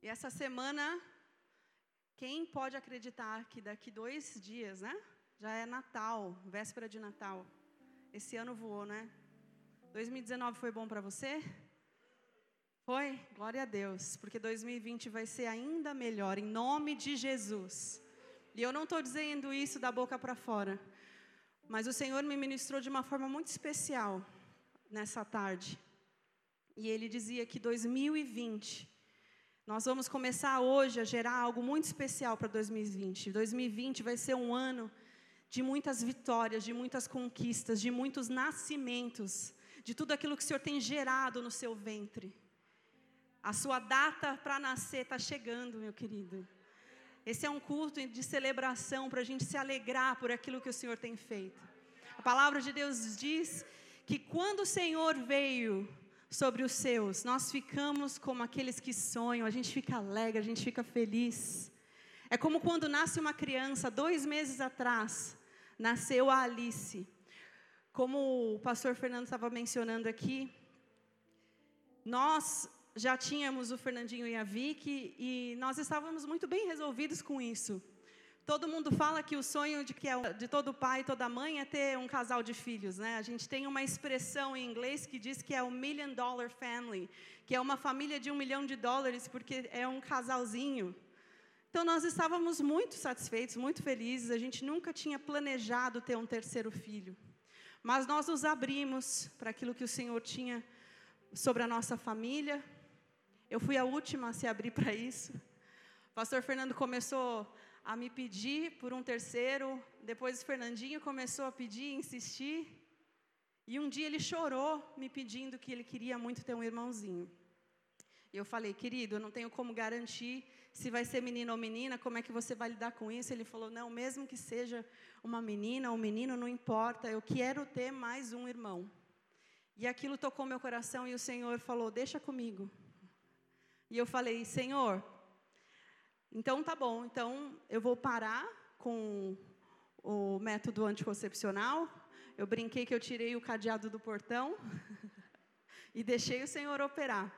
E essa semana, quem pode acreditar que daqui dois dias, né? Já é Natal, véspera de Natal. Esse ano voou, né? 2019 foi bom para você? Foi? Glória a Deus, porque 2020 vai ser ainda melhor, em nome de Jesus. E eu não estou dizendo isso da boca para fora, mas o Senhor me ministrou de uma forma muito especial nessa tarde. E Ele dizia que 2020 nós vamos começar hoje a gerar algo muito especial para 2020. 2020 vai ser um ano de muitas vitórias, de muitas conquistas, de muitos nascimentos, de tudo aquilo que o Senhor tem gerado no seu ventre. A sua data para nascer está chegando, meu querido. Esse é um culto de celebração para a gente se alegrar por aquilo que o Senhor tem feito. A palavra de Deus diz que quando o Senhor veio sobre os seus. Nós ficamos como aqueles que sonham, a gente fica alegre, a gente fica feliz. É como quando nasce uma criança, dois meses atrás, nasceu a Alice. Como o pastor Fernando estava mencionando aqui, nós já tínhamos o Fernandinho e a Vicky e nós estávamos muito bem resolvidos com isso. Todo mundo fala que o sonho de, que é de todo pai e toda mãe é ter um casal de filhos, né? A gente tem uma expressão em inglês que diz que é o million dollar family, que é uma família de um milhão de dólares porque é um casalzinho. Então nós estávamos muito satisfeitos, muito felizes. A gente nunca tinha planejado ter um terceiro filho, mas nós nos abrimos para aquilo que o Senhor tinha sobre a nossa família. Eu fui a última a se abrir para isso. O pastor Fernando começou a me pedir por um terceiro. Depois o Fernandinho começou a pedir, insistir. E um dia ele chorou me pedindo que ele queria muito ter um irmãozinho. E eu falei, querido, eu não tenho como garantir se vai ser menino ou menina, como é que você vai lidar com isso? Ele falou, não, mesmo que seja uma menina ou um menino, não importa, eu quero ter mais um irmão. E aquilo tocou meu coração e o Senhor falou, deixa comigo. E eu falei, Senhor, então tá bom, então eu vou parar com o método anticoncepcional. Eu brinquei que eu tirei o cadeado do portão e deixei o Senhor operar.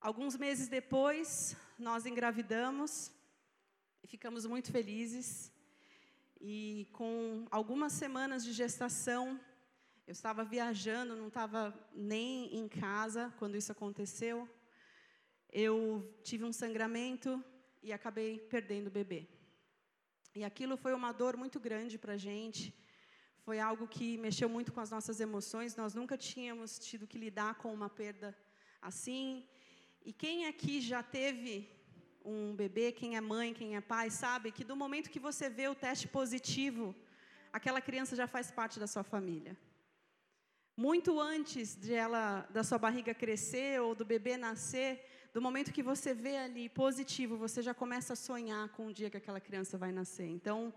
Alguns meses depois, nós engravidamos e ficamos muito felizes. E com algumas semanas de gestação, eu estava viajando, não estava nem em casa quando isso aconteceu. Eu tive um sangramento e acabei perdendo o bebê. E aquilo foi uma dor muito grande para a gente. Foi algo que mexeu muito com as nossas emoções. Nós nunca tínhamos tido que lidar com uma perda assim. E quem aqui já teve um bebê, quem é mãe, quem é pai, sabe que do momento que você vê o teste positivo, aquela criança já faz parte da sua família. Muito antes de ela, da sua barriga crescer ou do bebê nascer, do momento que você vê ali positivo, você já começa a sonhar com o dia que aquela criança vai nascer. Então,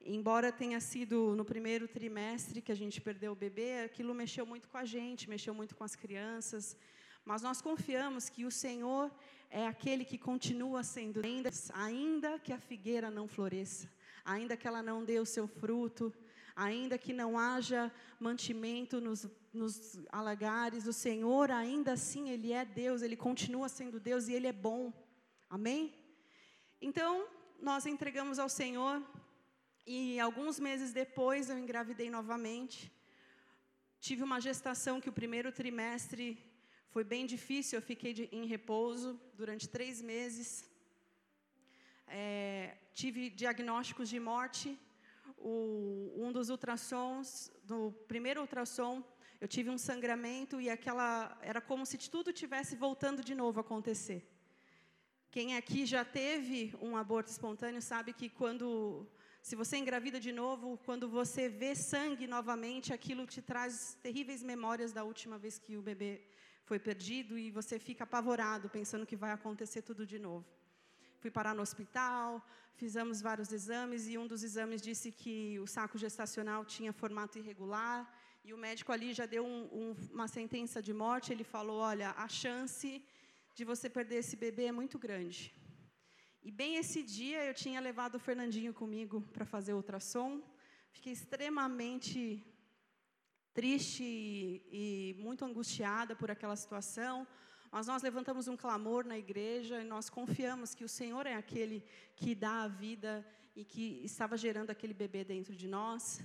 embora tenha sido no primeiro trimestre que a gente perdeu o bebê, aquilo mexeu muito com a gente, mexeu muito com as crianças. Mas nós confiamos que o Senhor é aquele que continua sendo, ainda, ainda que a figueira não floresça, ainda que ela não dê o seu fruto, ainda que não haja mantimento nos, nos alagares, o Senhor ainda assim, Ele é Deus, Ele continua sendo Deus e Ele é bom. Amém? Então, nós entregamos ao Senhor e alguns meses depois eu engravidei novamente. Tive uma gestação que o primeiro trimestre foi bem difícil, eu fiquei de, em repouso durante três meses. É, tive diagnósticos de morte o, um dos ultrassons, do primeiro ultrassom, eu tive um sangramento e aquela era como se tudo tivesse voltando de novo a acontecer. Quem aqui já teve um aborto espontâneo sabe que quando se você engravida de novo, quando você vê sangue novamente, aquilo te traz terríveis memórias da última vez que o bebê foi perdido e você fica apavorado pensando que vai acontecer tudo de novo. Fui parar no hospital, fizemos vários exames e um dos exames disse que o saco gestacional tinha formato irregular e o médico ali já deu um, um, uma sentença de morte. Ele falou: olha, a chance de você perder esse bebê é muito grande. E bem esse dia eu tinha levado o Fernandinho comigo para fazer ultrassom. Fiquei extremamente triste e, e muito angustiada por aquela situação. Mas nós levantamos um clamor na igreja e nós confiamos que o Senhor é aquele que dá a vida e que estava gerando aquele bebê dentro de nós.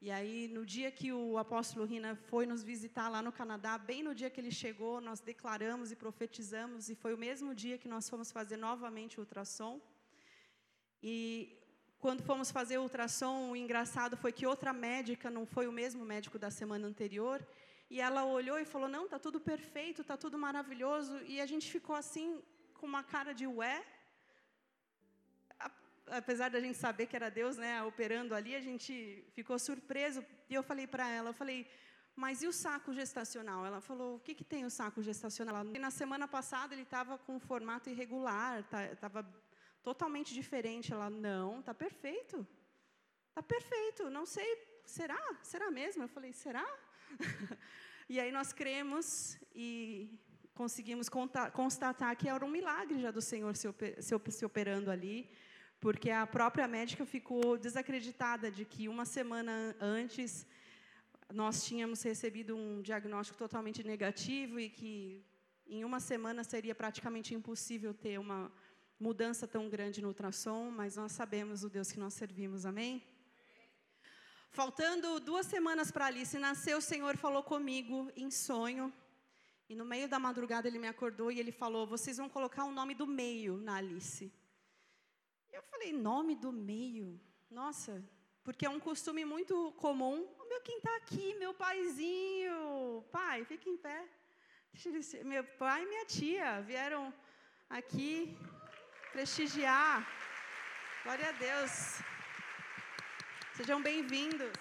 E aí, no dia que o apóstolo Rina foi nos visitar lá no Canadá, bem no dia que ele chegou, nós declaramos e profetizamos, e foi o mesmo dia que nós fomos fazer novamente o ultrassom. E quando fomos fazer o ultrassom, o engraçado foi que outra médica, não foi o mesmo médico da semana anterior, e ela olhou e falou: Não, tá tudo perfeito, tá tudo maravilhoso. E a gente ficou assim, com uma cara de ué. Apesar da gente saber que era Deus, né, operando ali, a gente ficou surpreso. E eu falei para ela: Eu falei, mas e o saco gestacional? Ela falou: O que, que tem o saco gestacional? E na semana passada ele estava com um formato irregular, estava tá, totalmente diferente. Ela: Não, tá perfeito. Tá perfeito. Não sei, será? Será mesmo? Eu falei: Será? e aí nós cremos e conseguimos constatar que era um milagre já do Senhor se operando ali, porque a própria médica ficou desacreditada de que uma semana antes nós tínhamos recebido um diagnóstico totalmente negativo e que em uma semana seria praticamente impossível ter uma mudança tão grande no ultrassom, mas nós sabemos o Deus que nós servimos, amém? Faltando duas semanas para Alice nascer, o Senhor falou comigo em sonho. E no meio da madrugada ele me acordou e ele falou: Vocês vão colocar o nome do meio na Alice. Eu falei: Nome do meio? Nossa, porque é um costume muito comum. Meu quem está aqui, meu paizinho. Pai, fica em pé. Meu pai e minha tia vieram aqui prestigiar. Glória a Deus. Sejam bem-vindos.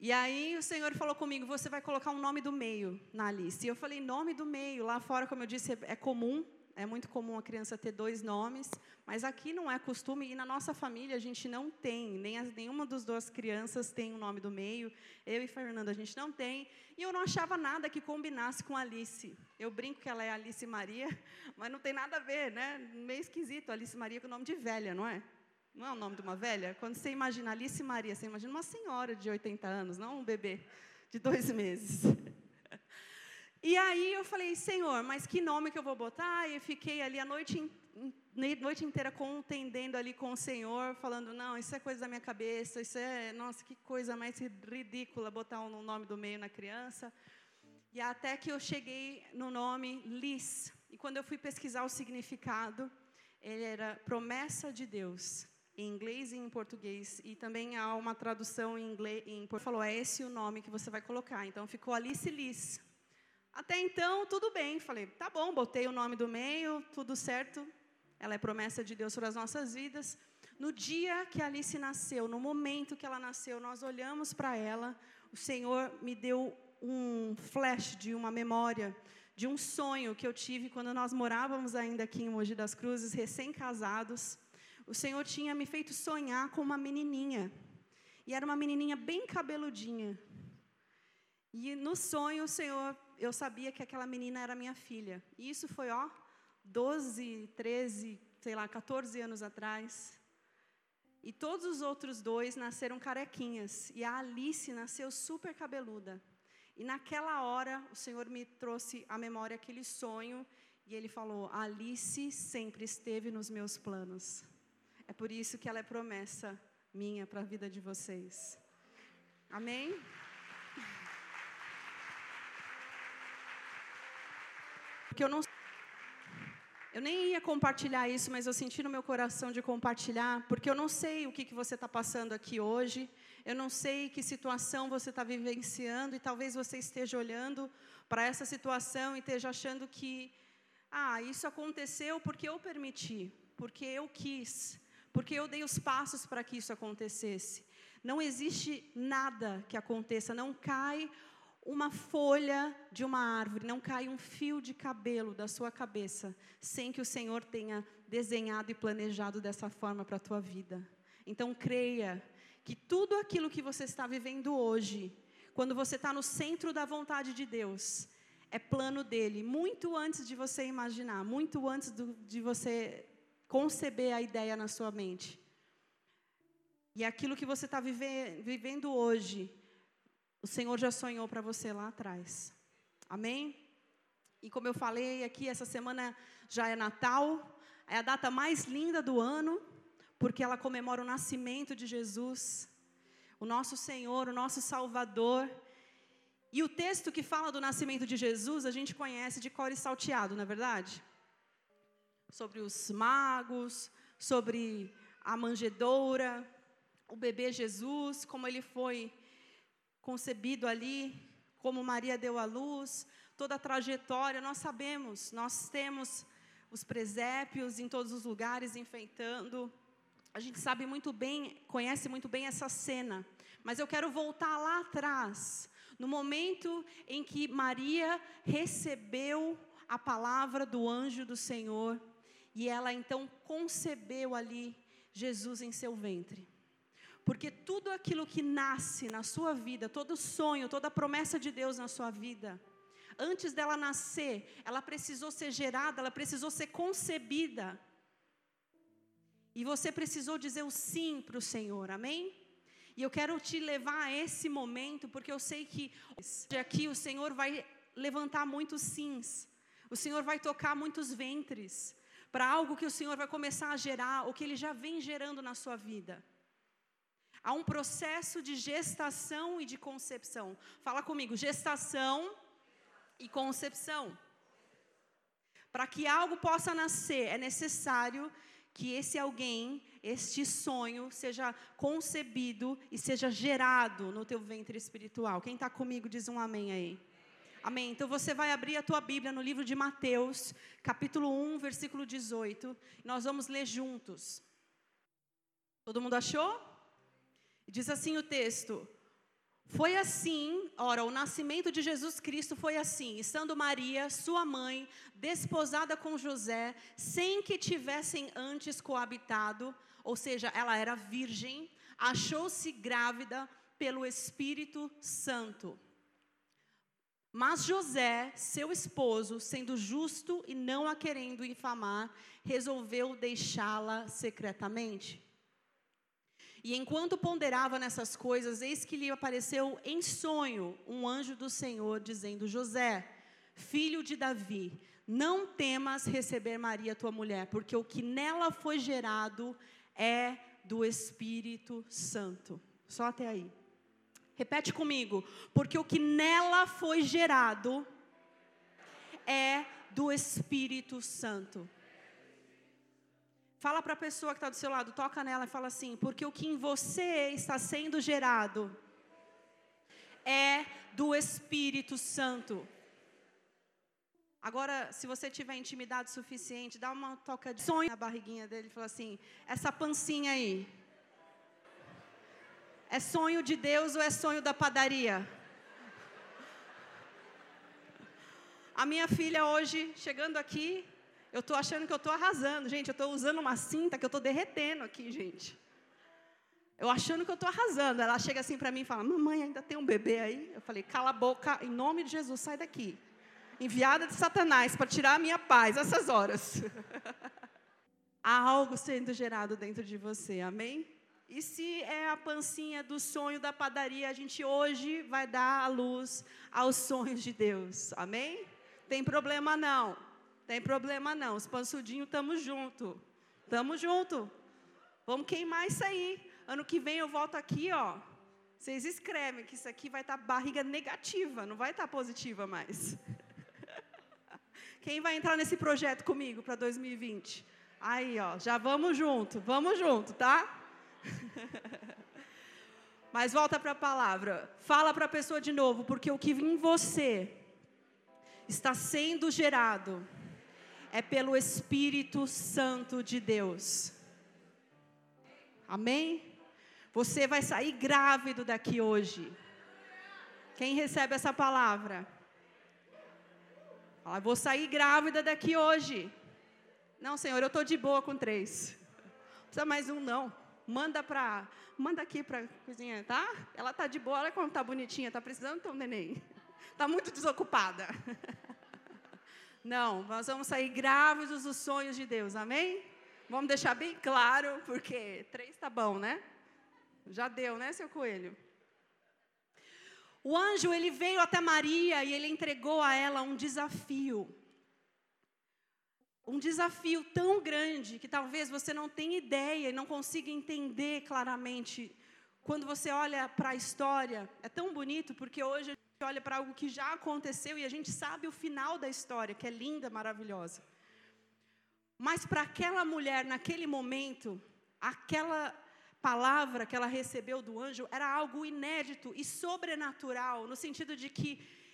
E aí o Senhor falou comigo: você vai colocar um nome do meio na Alice. E eu falei: nome do meio. Lá fora, como eu disse, é comum. É muito comum a criança ter dois nomes, mas aqui não é costume e na nossa família a gente não tem, nem as, nenhuma das duas crianças tem o um nome do meio. Eu e Fernanda a gente não tem, e eu não achava nada que combinasse com Alice. Eu brinco que ela é Alice Maria, mas não tem nada a ver, né? Meio esquisito, Alice Maria com nome de velha, não é? Não é o nome de uma velha? Quando você imagina Alice Maria, você imagina uma senhora de 80 anos, não um bebê de dois meses. E aí eu falei, Senhor, mas que nome que eu vou botar? E fiquei ali a noite, noite inteira contendendo ali com o Senhor, falando, não, isso é coisa da minha cabeça, isso é, nossa, que coisa mais ridícula botar um nome do meio na criança. E até que eu cheguei no nome Liz. E quando eu fui pesquisar o significado, ele era promessa de Deus em inglês e em português. E também há uma tradução em inglês, em falou, é esse o nome que você vai colocar. Então ficou Alice Liz. Até então, tudo bem. Falei, tá bom, botei o nome do meio, tudo certo. Ela é promessa de Deus sobre as nossas vidas. No dia que Alice nasceu, no momento que ela nasceu, nós olhamos para ela, o Senhor me deu um flash de uma memória, de um sonho que eu tive quando nós morávamos ainda aqui em Mogi das Cruzes, recém-casados o Senhor tinha me feito sonhar com uma menininha. E era uma menininha bem cabeludinha. E no sonho, o Senhor, eu sabia que aquela menina era minha filha. E isso foi, ó, 12, 13, sei lá, 14 anos atrás. E todos os outros dois nasceram carequinhas. E a Alice nasceu super cabeluda. E naquela hora, o Senhor me trouxe à memória aquele sonho. E ele falou: Alice sempre esteve nos meus planos. É por isso que ela é promessa minha para a vida de vocês. Amém? Porque eu não eu nem ia compartilhar isso, mas eu senti no meu coração de compartilhar, porque eu não sei o que, que você está passando aqui hoje, eu não sei que situação você está vivenciando, e talvez você esteja olhando para essa situação e esteja achando que, ah, isso aconteceu porque eu permiti, porque eu quis, porque eu dei os passos para que isso acontecesse. Não existe nada que aconteça, não cai uma folha de uma árvore, não cai um fio de cabelo da sua cabeça, sem que o Senhor tenha desenhado e planejado dessa forma para a tua vida. Então creia que tudo aquilo que você está vivendo hoje, quando você está no centro da vontade de Deus, é plano dele, muito antes de você imaginar, muito antes do, de você conceber a ideia na sua mente. E aquilo que você está vive, vivendo hoje, o Senhor já sonhou para você lá atrás. Amém? E como eu falei aqui, essa semana já é Natal, é a data mais linda do ano, porque ela comemora o nascimento de Jesus, o nosso Senhor, o nosso Salvador. E o texto que fala do nascimento de Jesus, a gente conhece de cor e salteado, não é verdade? Sobre os magos, sobre a manjedoura, o bebê Jesus, como ele foi concebido ali, como Maria deu à luz, toda a trajetória, nós sabemos, nós temos os presépios em todos os lugares enfeitando. A gente sabe muito bem, conhece muito bem essa cena. Mas eu quero voltar lá atrás, no momento em que Maria recebeu a palavra do anjo do Senhor e ela então concebeu ali Jesus em seu ventre. Porque tudo aquilo que nasce na sua vida, todo sonho, toda promessa de Deus na sua vida, antes dela nascer, ela precisou ser gerada, ela precisou ser concebida. E você precisou dizer o sim para o Senhor, amém? E eu quero te levar a esse momento, porque eu sei que aqui o Senhor vai levantar muitos sims, o Senhor vai tocar muitos ventres, para algo que o Senhor vai começar a gerar, o que Ele já vem gerando na sua vida. Há um processo de gestação e de concepção. Fala comigo, gestação e concepção. Para que algo possa nascer, é necessário que esse alguém, este sonho, seja concebido e seja gerado no teu ventre espiritual. Quem está comigo diz um amém aí. Amém. Então você vai abrir a tua Bíblia no livro de Mateus, capítulo 1, versículo 18. Nós vamos ler juntos. Todo mundo achou? Diz assim o texto: Foi assim, ora, o nascimento de Jesus Cristo foi assim, estando Maria, sua mãe, desposada com José, sem que tivessem antes coabitado, ou seja, ela era virgem, achou-se grávida pelo Espírito Santo. Mas José, seu esposo, sendo justo e não a querendo infamar, resolveu deixá-la secretamente. E enquanto ponderava nessas coisas, eis que lhe apareceu em sonho um anjo do Senhor, dizendo: José, filho de Davi, não temas receber Maria, tua mulher, porque o que nela foi gerado é do Espírito Santo. Só até aí. Repete comigo. Porque o que nela foi gerado é do Espírito Santo. Fala para a pessoa que está do seu lado, toca nela e fala assim: porque o que em você está sendo gerado é do Espírito Santo. Agora, se você tiver intimidade suficiente, dá uma toca de sonho na barriguinha dele e fala assim: essa pancinha aí, é sonho de Deus ou é sonho da padaria? A minha filha hoje, chegando aqui, eu estou achando que eu estou arrasando. Gente, eu estou usando uma cinta que eu estou derretendo aqui, gente. Eu achando que eu estou arrasando. Ela chega assim para mim e fala: Mamãe, ainda tem um bebê aí? Eu falei: Cala a boca, em nome de Jesus, sai daqui. Enviada de Satanás para tirar a minha paz essas horas. Há algo sendo gerado dentro de você, amém? E se é a pancinha do sonho da padaria, a gente hoje vai dar a luz aos sonhos de Deus, amém? Tem problema não. Tem problema não, os pansudinhos estamos junto. Estamos junto. Vamos queimar isso aí. Ano que vem eu volto aqui, ó. Vocês escrevem que isso aqui vai estar tá barriga negativa, não vai estar tá positiva mais. Quem vai entrar nesse projeto comigo para 2020? Aí, ó, já vamos junto, vamos junto, tá? Mas volta para a palavra. Fala para a pessoa de novo, porque o que em você está sendo gerado é pelo Espírito Santo de Deus. Amém? Você vai sair grávido daqui hoje. Quem recebe essa palavra? Fala, vou sair grávida daqui hoje. Não, Senhor, eu estou de boa com três. Não precisa mais um, não. Manda para, manda aqui para a cozinha, tá? Ela está de boa, olha como está bonitinha, está precisando ter um neném. Está muito desocupada. Não, nós vamos sair grávidos dos sonhos de Deus, amém? Vamos deixar bem claro, porque três tá bom, né? Já deu, né, seu coelho? O anjo ele veio até Maria e ele entregou a ela um desafio. Um desafio tão grande que talvez você não tenha ideia e não consiga entender claramente. Quando você olha para a história, é tão bonito porque hoje a gente olha para algo que já aconteceu e a gente sabe o final da história, que é linda, maravilhosa. Mas para aquela mulher, naquele momento, aquela palavra que ela recebeu do anjo era algo inédito e sobrenatural, no sentido de que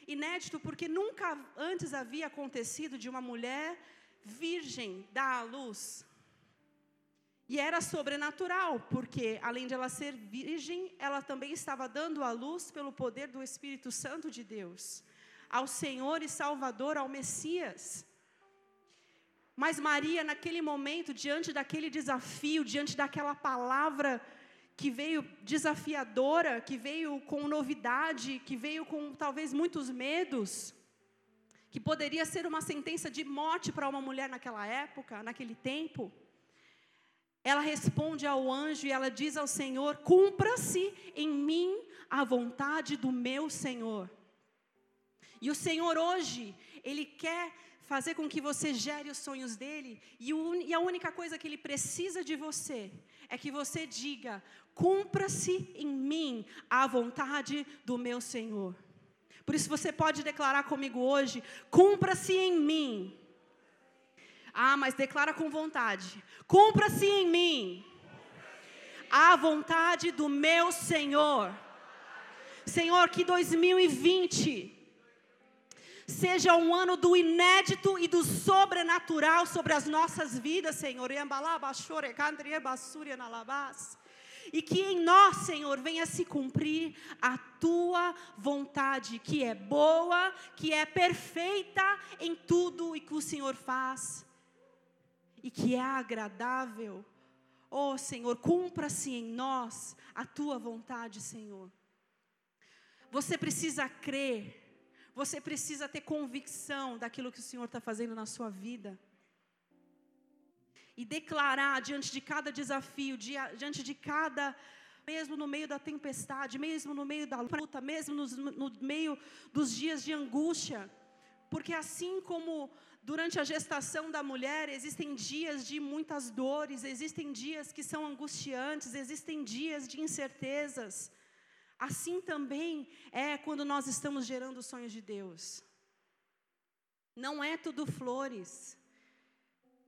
inédito porque nunca antes havia acontecido de uma mulher virgem dar à luz. E era sobrenatural, porque além de ela ser virgem, ela também estava dando à luz pelo poder do Espírito Santo de Deus, ao Senhor e Salvador, ao Messias. Mas Maria, naquele momento, diante daquele desafio, diante daquela palavra que veio desafiadora, que veio com novidade, que veio com talvez muitos medos, que poderia ser uma sentença de morte para uma mulher naquela época, naquele tempo. Ela responde ao anjo e ela diz ao Senhor: Cumpra-se em mim a vontade do meu Senhor. E o Senhor hoje, Ele quer fazer com que você gere os sonhos dele, e, e a única coisa que ele precisa de você é que você diga: cumpra-se em mim a vontade do meu Senhor. Por isso você pode declarar comigo hoje: cumpra-se em mim. Ah, mas declara com vontade: cumpra-se em mim a vontade do meu Senhor. Senhor, que 2020 seja um ano do inédito e do sobrenatural sobre as nossas vidas, Senhor. E que em nós, Senhor, venha se cumprir a tua vontade, que é boa, que é perfeita em tudo e que o Senhor faz, e que é agradável. Oh, Senhor, cumpra-se em nós a tua vontade, Senhor. Você precisa crer você precisa ter convicção daquilo que o Senhor está fazendo na sua vida. E declarar diante de cada desafio, diante de cada. Mesmo no meio da tempestade, mesmo no meio da luta, mesmo no, no meio dos dias de angústia. Porque assim como durante a gestação da mulher, existem dias de muitas dores, existem dias que são angustiantes, existem dias de incertezas. Assim também é quando nós estamos gerando os sonhos de Deus. Não é tudo flores.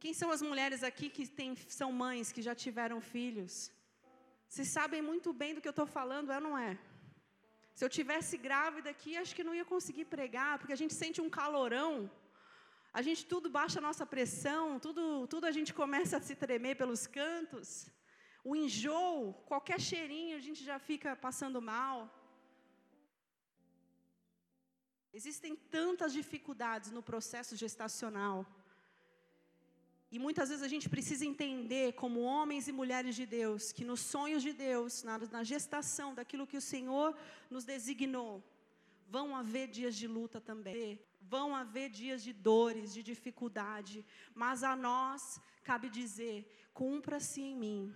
Quem são as mulheres aqui que tem, são mães, que já tiveram filhos? Vocês sabem muito bem do que eu estou falando, é ou não é? Se eu tivesse grávida aqui, acho que não ia conseguir pregar, porque a gente sente um calorão. A gente tudo baixa a nossa pressão, tudo, tudo a gente começa a se tremer pelos cantos. O enjoo, qualquer cheirinho, a gente já fica passando mal. Existem tantas dificuldades no processo gestacional. E muitas vezes a gente precisa entender, como homens e mulheres de Deus, que nos sonhos de Deus, na, na, gestação daquilo que o Senhor nos designou, vão haver dias de luta também, vão haver dias de dores, de dificuldade, mas a nós cabe dizer: cumpra-se em mim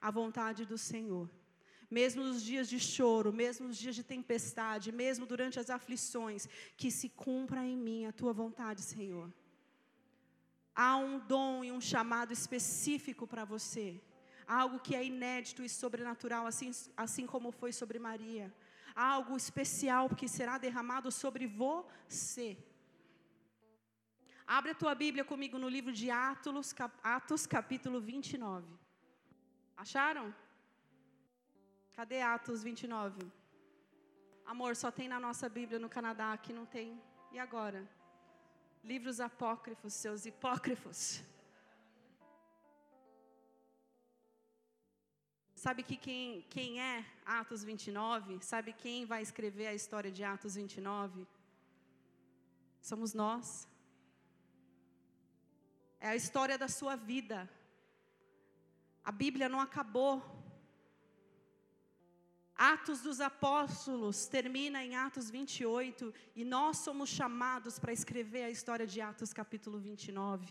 a vontade do Senhor. Mesmo nos dias de choro, mesmo nos dias de tempestade, mesmo durante as aflições, que se cumpra em mim a tua vontade, Senhor. Há um dom e um chamado específico para você, algo que é inédito e sobrenatural, assim, assim como foi sobre Maria. Algo especial que será derramado sobre você. Abre a tua Bíblia comigo no livro de Atos, Atos capítulo 29. Acharam? Cadê Atos 29? Amor, só tem na nossa Bíblia no Canadá, aqui não tem. E agora? Livros apócrifos, seus hipócrifos. Sabe que quem, quem é Atos 29? Sabe quem vai escrever a história de Atos 29? Somos nós. É a história da sua vida. A Bíblia não acabou. Atos dos Apóstolos termina em Atos 28 e nós somos chamados para escrever a história de Atos capítulo 29.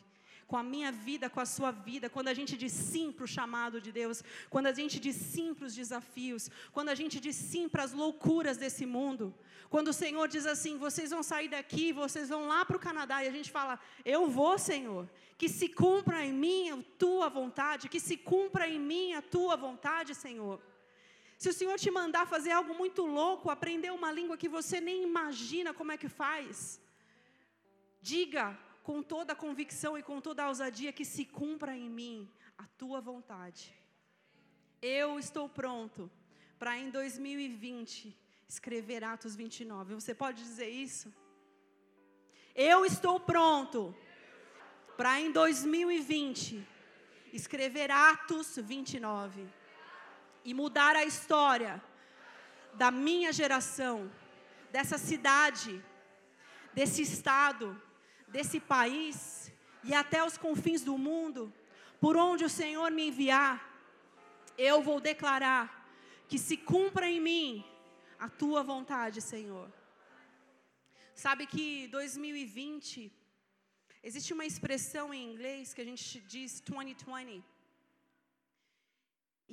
com a minha vida, com a sua vida, quando a gente diz sim para o chamado de Deus, quando a gente diz sim para os desafios, quando a gente diz sim para as loucuras desse mundo, quando o Senhor diz assim: vocês vão sair daqui, vocês vão lá para o Canadá, e a gente fala: eu vou, Senhor, que se cumpra em mim a tua vontade, que se cumpra em mim a tua vontade, Senhor. Se o Senhor te mandar fazer algo muito louco, aprender uma língua que você nem imagina como é que faz, diga com toda a convicção e com toda a ousadia que se cumpra em mim a tua vontade. Eu estou pronto para em 2020 escrever Atos 29. Você pode dizer isso? Eu estou pronto para em 2020 escrever Atos 29 e mudar a história da minha geração, dessa cidade, desse estado, desse país e até os confins do mundo, por onde o Senhor me enviar, eu vou declarar que se cumpra em mim a tua vontade, Senhor. Sabe que 2020 existe uma expressão em inglês que a gente diz 2020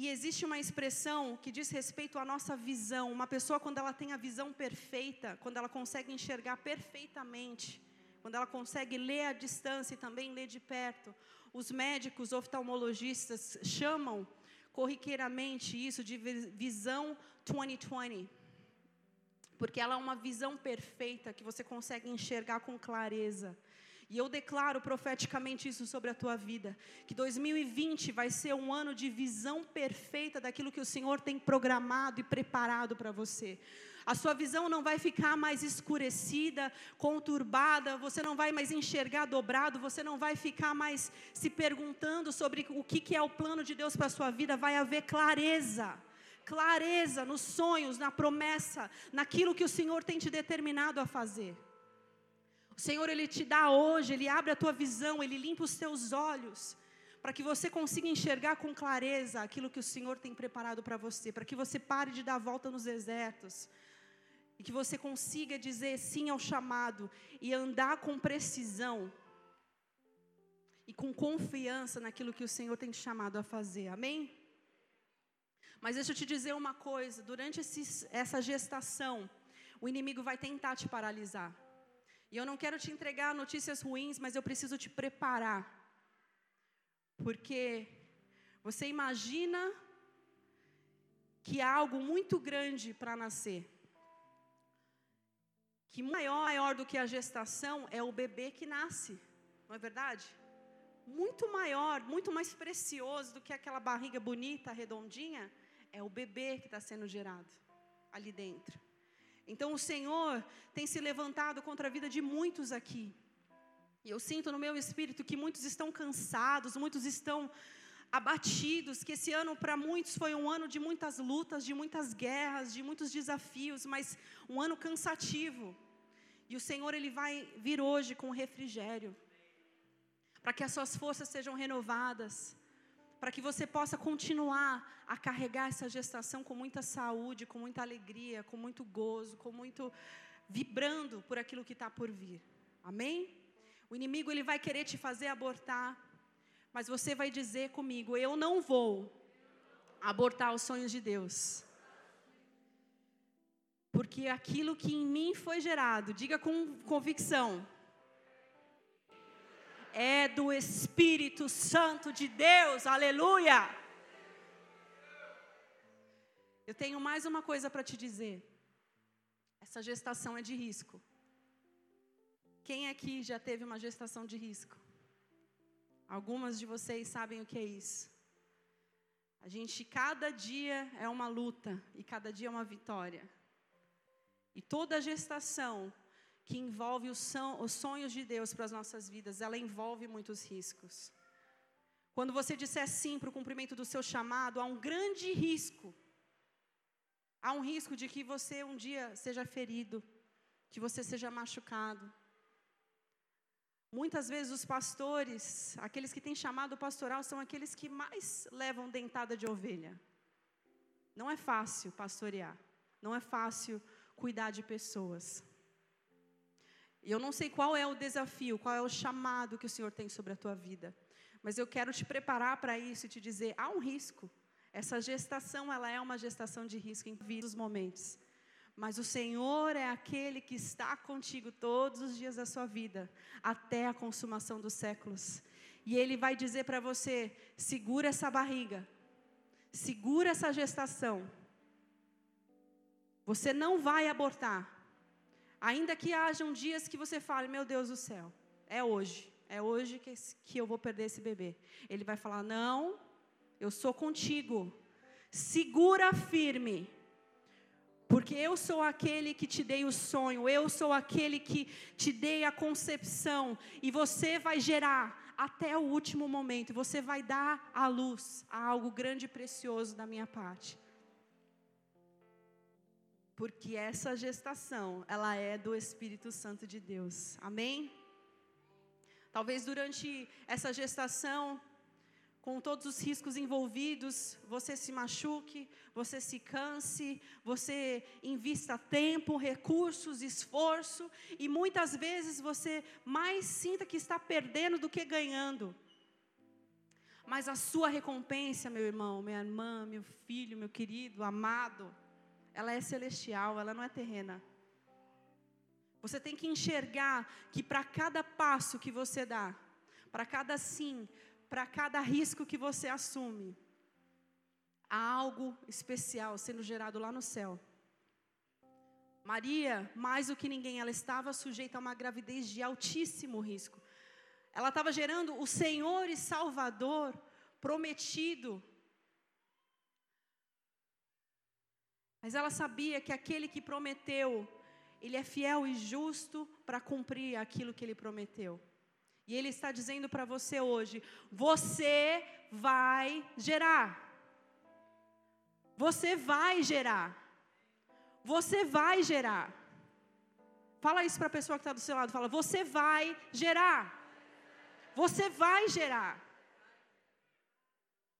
e existe uma expressão que diz respeito à nossa visão. Uma pessoa, quando ela tem a visão perfeita, quando ela consegue enxergar perfeitamente, quando ela consegue ler à distância e também ler de perto, os médicos oftalmologistas chamam corriqueiramente isso de visão 2020. Porque ela é uma visão perfeita que você consegue enxergar com clareza. E eu declaro profeticamente isso sobre a tua vida, que 2020 vai ser um ano de visão perfeita daquilo que o Senhor tem programado e preparado para você. A sua visão não vai ficar mais escurecida, conturbada, você não vai mais enxergar dobrado, você não vai ficar mais se perguntando sobre o que, é o plano de Deus para a sua vida, vai haver clareza clareza nos sonhos, na promessa, naquilo que o Senhor tem te determinado a fazer. O Senhor, Ele te dá hoje, Ele abre a tua visão, Ele limpa os teus olhos, para que você consiga enxergar com clareza aquilo que o Senhor tem preparado para você, para que você pare de dar volta nos desertos, e que você consiga dizer sim ao chamado e andar com precisão e com confiança naquilo que o Senhor tem te chamado a fazer, amém? Mas deixa eu te dizer uma coisa: durante essa gestação, o inimigo vai tentar te paralisar. E eu não quero te entregar notícias ruins, mas eu preciso te preparar. Porque você imagina que há algo muito grande para nascer. Que maior, maior do que a gestação é o bebê que nasce, não é verdade? Muito maior, muito mais precioso do que aquela barriga bonita, redondinha, é o bebê que está sendo gerado ali dentro. Então o Senhor tem se levantado contra a vida de muitos aqui. E eu sinto no meu espírito que muitos estão cansados, muitos estão abatidos, que esse ano para muitos foi um ano de muitas lutas, de muitas guerras, de muitos desafios, mas um ano cansativo. E o Senhor ele vai vir hoje com refrigério, para que as suas forças sejam renovadas, para que você possa continuar a carregar essa gestação com muita saúde, com muita alegria, com muito gozo, com muito vibrando por aquilo que está por vir. Amém? O inimigo ele vai querer te fazer abortar, mas você vai dizer comigo: eu não vou abortar os sonhos de Deus. Porque aquilo que em mim foi gerado, diga com convicção, é do Espírito Santo de Deus, aleluia. Eu tenho mais uma coisa para te dizer. Essa gestação é de risco. Quem aqui já teve uma gestação de risco? Algumas de vocês sabem o que é isso. A gente, cada dia é uma luta e cada dia é uma vitória. E toda gestação que envolve os, sonhos de Deus para as nossas vidas, ela envolve muitos riscos. Quando você disser sim para o cumprimento do seu chamado, há um grande risco. Há um risco de que você um dia seja ferido, que você seja machucado. Muitas vezes os pastores, aqueles que têm chamado pastoral, são aqueles que mais levam dentada de ovelha. Não é fácil pastorear, não é fácil cuidar de pessoas. E eu não sei qual é o desafio, qual é o chamado que o Senhor tem sobre a tua vida. Mas eu quero te preparar para isso e te dizer, há um risco. Essa gestação, ela é uma gestação de risco em todos os momentos. Mas o Senhor é aquele que está contigo todos os dias da sua vida, até a consumação dos séculos. E Ele vai dizer para você: segura essa barriga, segura essa gestação. Você não vai abortar. Ainda que hajam dias que você fale, meu Deus do céu, é hoje, é hoje que, que eu vou perder esse bebê. Ele vai falar: não, eu sou contigo. Segura firme. Porque eu sou aquele que te dei o sonho, eu sou aquele que te dei a concepção, e você vai gerar até o último momento, você vai dar à luz a algo grande e precioso da minha parte. Porque essa gestação, ela é do Espírito Santo de Deus. Amém? Talvez durante essa gestação com todos os riscos envolvidos, você se machuque, você se canse, você invista tempo, recursos, esforço, e muitas vezes você mais sinta que está perdendo do que ganhando. Mas a sua recompensa, meu irmão, minha irmã, meu filho, meu querido, amado, ela é celestial, ela não é terrena. Você tem que enxergar que para cada passo que você dá, para cada sim, para cada risco que você assume, há algo especial sendo gerado lá no céu. Maria, mais do que ninguém, ela estava sujeita a uma gravidez de altíssimo risco. Ela estava gerando o Senhor e Salvador prometido. Mas ela sabia que aquele que prometeu, ele é fiel e justo para cumprir aquilo que ele prometeu. E Ele está dizendo para você hoje: você vai gerar. Você vai gerar. Você vai gerar. Fala isso para a pessoa que está do seu lado. Fala, você vai gerar. Você vai gerar.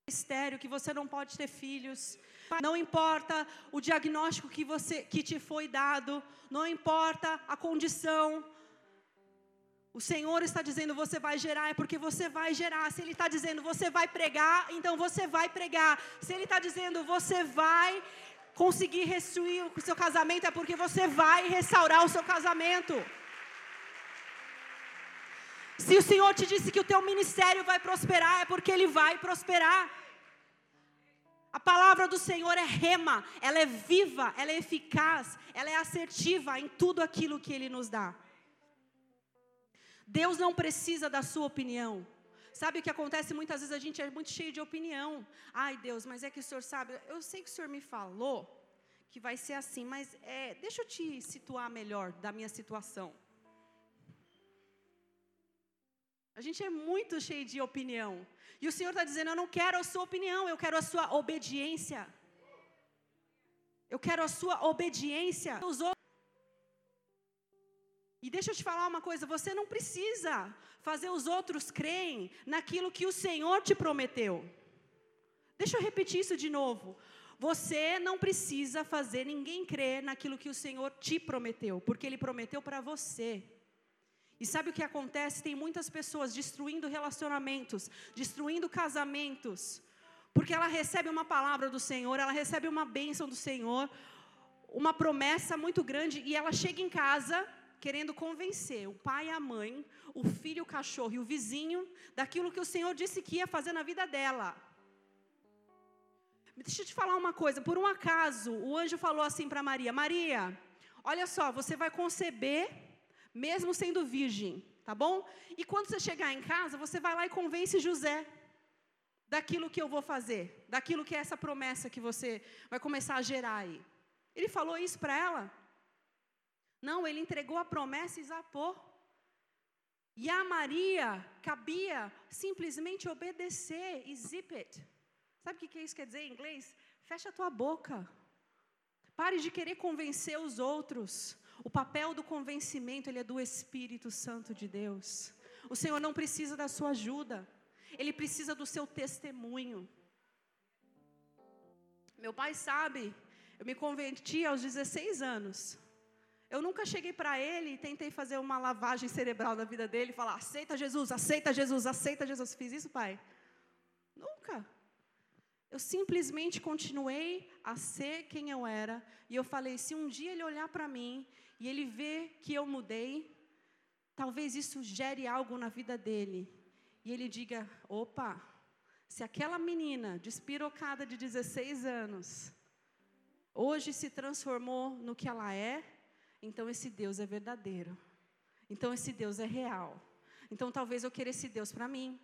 Mistério que você não pode ter filhos. Não importa o diagnóstico que você que te foi dado. Não importa a condição o Senhor está dizendo você vai gerar, é porque você vai gerar. Se Ele está dizendo você vai pregar, então você vai pregar. Se Ele está dizendo você vai conseguir restituir o seu casamento, é porque você vai restaurar o seu casamento. Se o Senhor te disse que o teu ministério vai prosperar, é porque ele vai prosperar. A palavra do Senhor é rema, ela é viva, ela é eficaz, ela é assertiva em tudo aquilo que ele nos dá. Deus não precisa da sua opinião. Sabe o que acontece? Muitas vezes a gente é muito cheio de opinião. Ai, Deus, mas é que o Senhor sabe. Eu sei que o Senhor me falou que vai ser assim, mas é, deixa eu te situar melhor da minha situação. A gente é muito cheio de opinião. E o Senhor está dizendo: Eu não quero a sua opinião, eu quero a sua obediência. Eu quero a sua obediência. E deixa eu te falar uma coisa: você não precisa fazer os outros creem naquilo que o Senhor te prometeu. Deixa eu repetir isso de novo. Você não precisa fazer ninguém crer naquilo que o Senhor te prometeu, porque Ele prometeu para você. E sabe o que acontece? Tem muitas pessoas destruindo relacionamentos, destruindo casamentos, porque ela recebe uma palavra do Senhor, ela recebe uma bênção do Senhor, uma promessa muito grande, e ela chega em casa querendo convencer o pai e a mãe, o filho, o cachorro e o vizinho daquilo que o Senhor disse que ia fazer na vida dela. Deixa eu te falar uma coisa, por um acaso, o anjo falou assim para Maria: Maria, olha só, você vai conceber mesmo sendo virgem, tá bom? E quando você chegar em casa, você vai lá e convence José daquilo que eu vou fazer, daquilo que é essa promessa que você vai começar a gerar aí. Ele falou isso para ela? Não, ele entregou a promessa e zapou. E a Maria cabia simplesmente obedecer e zip it. Sabe o que isso quer dizer em inglês? Fecha a tua boca. Pare de querer convencer os outros. O papel do convencimento ele é do Espírito Santo de Deus. O Senhor não precisa da sua ajuda. Ele precisa do seu testemunho. Meu pai sabe, eu me converti aos 16 anos. Eu nunca cheguei para ele e tentei fazer uma lavagem cerebral na vida dele falar: aceita Jesus, aceita Jesus, aceita Jesus. Fiz isso, pai? Nunca. Eu simplesmente continuei a ser quem eu era. E eu falei: se um dia ele olhar para mim e ele ver que eu mudei, talvez isso gere algo na vida dele. E ele diga: opa, se aquela menina despirocada de 16 anos hoje se transformou no que ela é, então esse Deus é verdadeiro. Então esse Deus é real. Então talvez eu queira esse Deus para mim.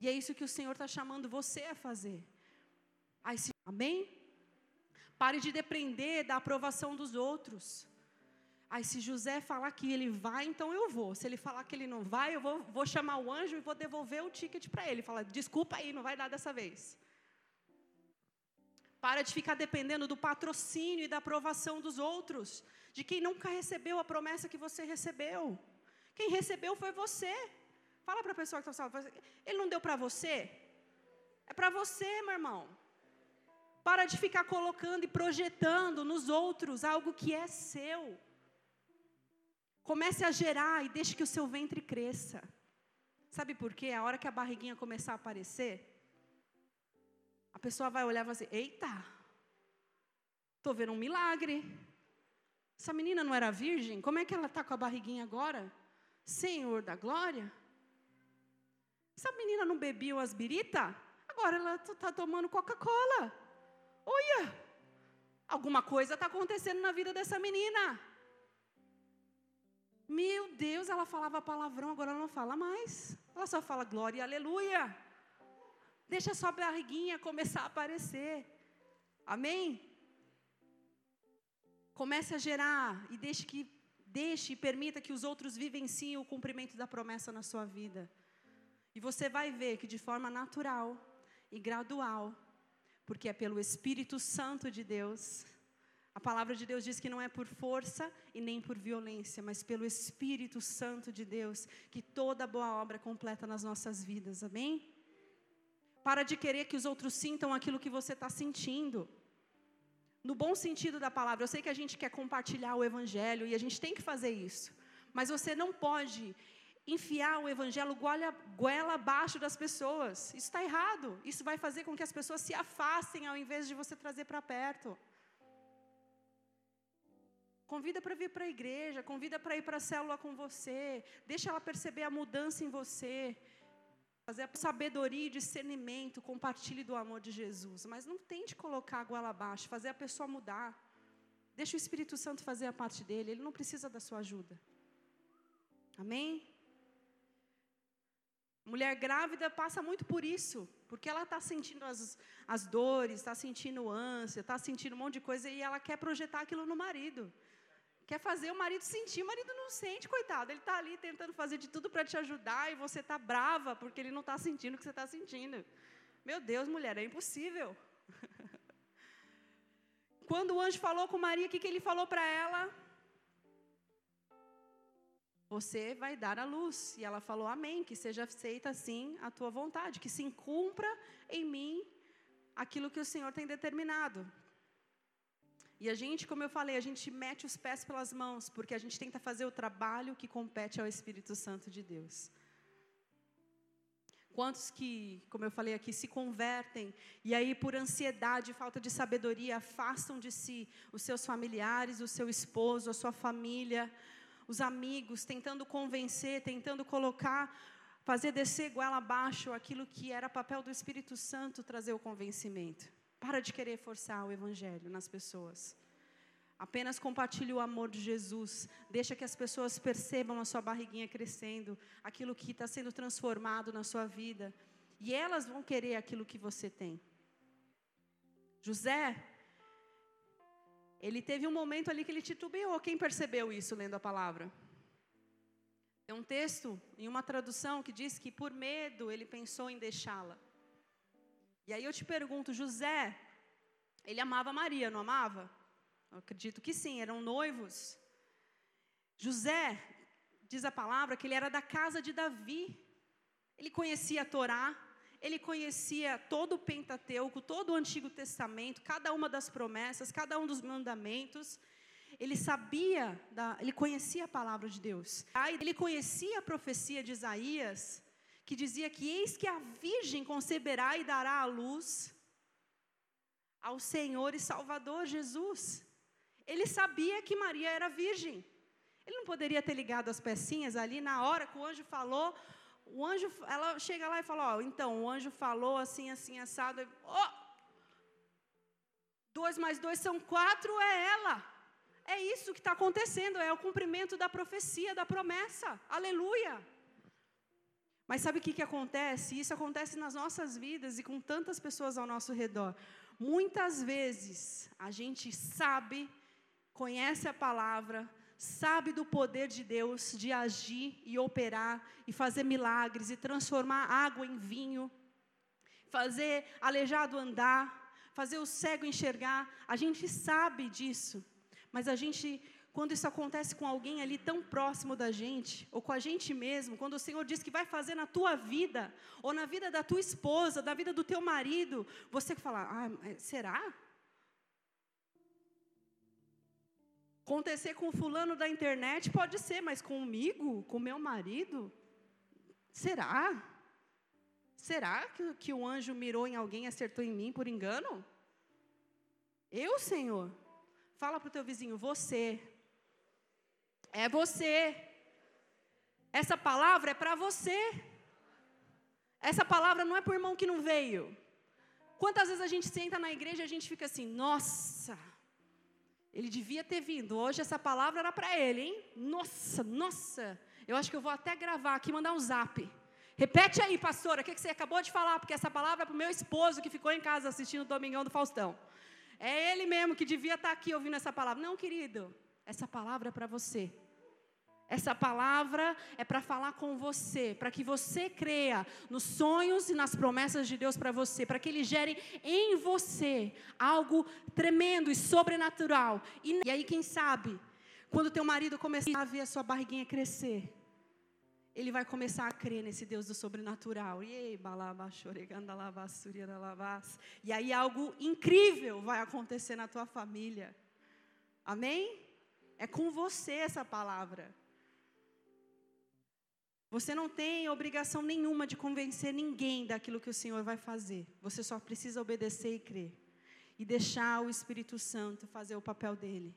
E é isso que o Senhor está chamando você a fazer. Aí, se, amém? Pare de depender da aprovação dos outros. Aí, se José falar que ele vai, então eu vou. Se ele falar que ele não vai, eu vou, vou chamar o anjo e vou devolver o ticket para ele. Fala, desculpa aí, não vai dar dessa vez. Para de ficar dependendo do patrocínio e da aprovação dos outros, de quem nunca recebeu a promessa que você recebeu. Quem recebeu foi você. Fala para a pessoa que está falando, ele não deu para você? É para você, meu irmão. Para de ficar colocando e projetando nos outros algo que é seu. Comece a gerar e deixe que o seu ventre cresça. Sabe por quê? A hora que a barriguinha começar a aparecer, a pessoa vai olhar e vai dizer: Eita, estou vendo um milagre. Essa menina não era virgem? Como é que ela está com a barriguinha agora? Senhor da glória. Essa menina não bebia as birita? Agora ela está tomando Coca-Cola. Olha, alguma coisa está acontecendo na vida dessa menina. Meu Deus, ela falava palavrão, agora ela não fala mais. Ela só fala glória e aleluia. Deixa sua barriguinha começar a aparecer. Amém? Comece a gerar e deixe que deixe e permita que os outros vivenciem o cumprimento da promessa na sua vida. E você vai ver que de forma natural e gradual, porque é pelo Espírito Santo de Deus, a palavra de Deus diz que não é por força e nem por violência, mas pelo Espírito Santo de Deus, que toda boa obra completa nas nossas vidas, amém? Para de querer que os outros sintam aquilo que você está sentindo. No bom sentido da palavra, eu sei que a gente quer compartilhar o Evangelho e a gente tem que fazer isso, mas você não pode enfiar o Evangelho goela, goela abaixo das pessoas. Isso está errado. Isso vai fazer com que as pessoas se afastem ao invés de você trazer para perto. Convida para vir para a igreja, convida para ir para a célula com você, deixa ela perceber a mudança em você. Fazer a sabedoria e discernimento, compartilhe do amor de Jesus. Mas não tente colocar a goela abaixo, fazer a pessoa mudar. Deixa o Espírito Santo fazer a parte dele, ele não precisa da sua ajuda. Amém? Mulher grávida passa muito por isso, porque ela está sentindo as, as dores, está sentindo ânsia, está sentindo um monte de coisa e ela quer projetar aquilo no marido quer fazer o marido sentir, o marido não sente, coitado. Ele está ali tentando fazer de tudo para te ajudar e você está brava porque ele não está sentindo o que você está sentindo. Meu Deus, mulher, é impossível. Quando o anjo falou com Maria, o que, que ele falou para ela? Você vai dar a luz. E ela falou: Amém, que seja feita assim a tua vontade, que se cumpra em mim aquilo que o Senhor tem determinado. E a gente, como eu falei, a gente mete os pés pelas mãos, porque a gente tenta fazer o trabalho que compete ao Espírito Santo de Deus. Quantos que, como eu falei aqui, se convertem e aí, por ansiedade, falta de sabedoria, afastam de si os seus familiares, o seu esposo, a sua família, os amigos, tentando convencer, tentando colocar, fazer descer goela abaixo aquilo que era papel do Espírito Santo trazer o convencimento. Para de querer forçar o Evangelho nas pessoas. Apenas compartilhe o amor de Jesus. Deixa que as pessoas percebam a sua barriguinha crescendo, aquilo que está sendo transformado na sua vida. E elas vão querer aquilo que você tem. José, ele teve um momento ali que ele titubeou. Quem percebeu isso lendo a palavra? Tem um texto em uma tradução que diz que por medo ele pensou em deixá-la. E aí eu te pergunto, José, ele amava Maria, não amava? Eu acredito que sim, eram noivos. José, diz a palavra, que ele era da casa de Davi. Ele conhecia a Torá, ele conhecia todo o Pentateuco, todo o Antigo Testamento, cada uma das promessas, cada um dos mandamentos. ele sabia, da, ele conhecia a palavra de Deus. Ele conhecia a profecia de Isaías, que dizia que eis que a virgem conceberá e dará à luz ao Senhor e Salvador Jesus. Ele sabia que Maria era virgem. Ele não poderia ter ligado as pecinhas ali na hora que o anjo falou. O anjo, ela chega lá e fala: Ó, então, o anjo falou assim, assim, assado. Oh, dois mais dois são quatro, é ela. É isso que está acontecendo, é o cumprimento da profecia, da promessa. Aleluia. Mas sabe o que, que acontece? Isso acontece nas nossas vidas e com tantas pessoas ao nosso redor. Muitas vezes a gente sabe, conhece a palavra, sabe do poder de Deus de agir e operar e fazer milagres e transformar água em vinho, fazer aleijado andar, fazer o cego enxergar. A gente sabe disso, mas a gente, quando isso acontece com alguém ali tão próximo da gente, ou com a gente mesmo, quando o Senhor diz que vai fazer na tua vida, ou na vida da tua esposa, da vida do teu marido, você fala: ah, será? Acontecer com fulano da internet pode ser, mas comigo, com meu marido, será? Será que, que o anjo mirou em alguém e acertou em mim por engano? Eu, Senhor? Fala para o teu vizinho, você. É você. Essa palavra é para você. Essa palavra não é para o irmão que não veio. Quantas vezes a gente senta na igreja e a gente fica assim, nossa, ele devia ter vindo. Hoje essa palavra era para ele, hein? Nossa, nossa. Eu acho que eu vou até gravar aqui, mandar um zap. Repete aí, pastora, o que você acabou de falar, porque essa palavra é para o meu esposo que ficou em casa assistindo o Domingão do Faustão. É ele mesmo que devia estar aqui ouvindo essa palavra. Não, querido, essa palavra é para você. Essa palavra é para falar com você, para que você creia nos sonhos e nas promessas de Deus para você, para que Ele gere em você algo tremendo e sobrenatural. E, e aí, quem sabe, quando teu marido começar a ver a sua barriguinha crescer, ele vai começar a crer nesse Deus do sobrenatural. E aí algo incrível vai acontecer na tua família. Amém? É com você essa palavra. Você não tem obrigação nenhuma de convencer ninguém daquilo que o Senhor vai fazer. Você só precisa obedecer e crer. E deixar o Espírito Santo fazer o papel dele.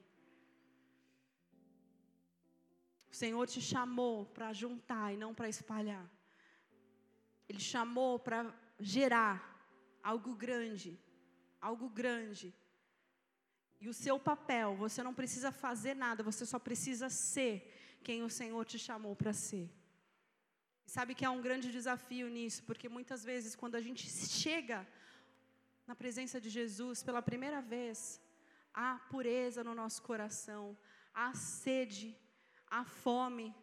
O Senhor te chamou para juntar e não para espalhar. Ele chamou para gerar algo grande, algo grande. E o seu papel, você não precisa fazer nada, você só precisa ser quem o Senhor te chamou para ser. Sabe que há um grande desafio nisso, porque muitas vezes quando a gente chega na presença de Jesus pela primeira vez, há pureza no nosso coração, há sede a fome,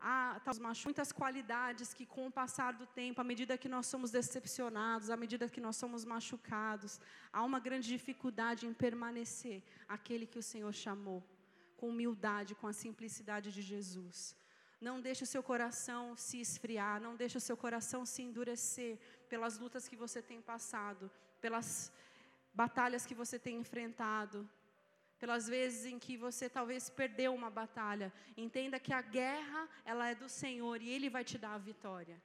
há muitas qualidades que, com o passar do tempo, à medida que nós somos decepcionados, à medida que nós somos machucados, há uma grande dificuldade em permanecer aquele que o Senhor chamou, com humildade, com a simplicidade de Jesus. Não deixe o seu coração se esfriar, não deixe o seu coração se endurecer pelas lutas que você tem passado, pelas batalhas que você tem enfrentado, pelas vezes em que você talvez perdeu uma batalha. Entenda que a guerra, ela é do Senhor e Ele vai te dar a vitória.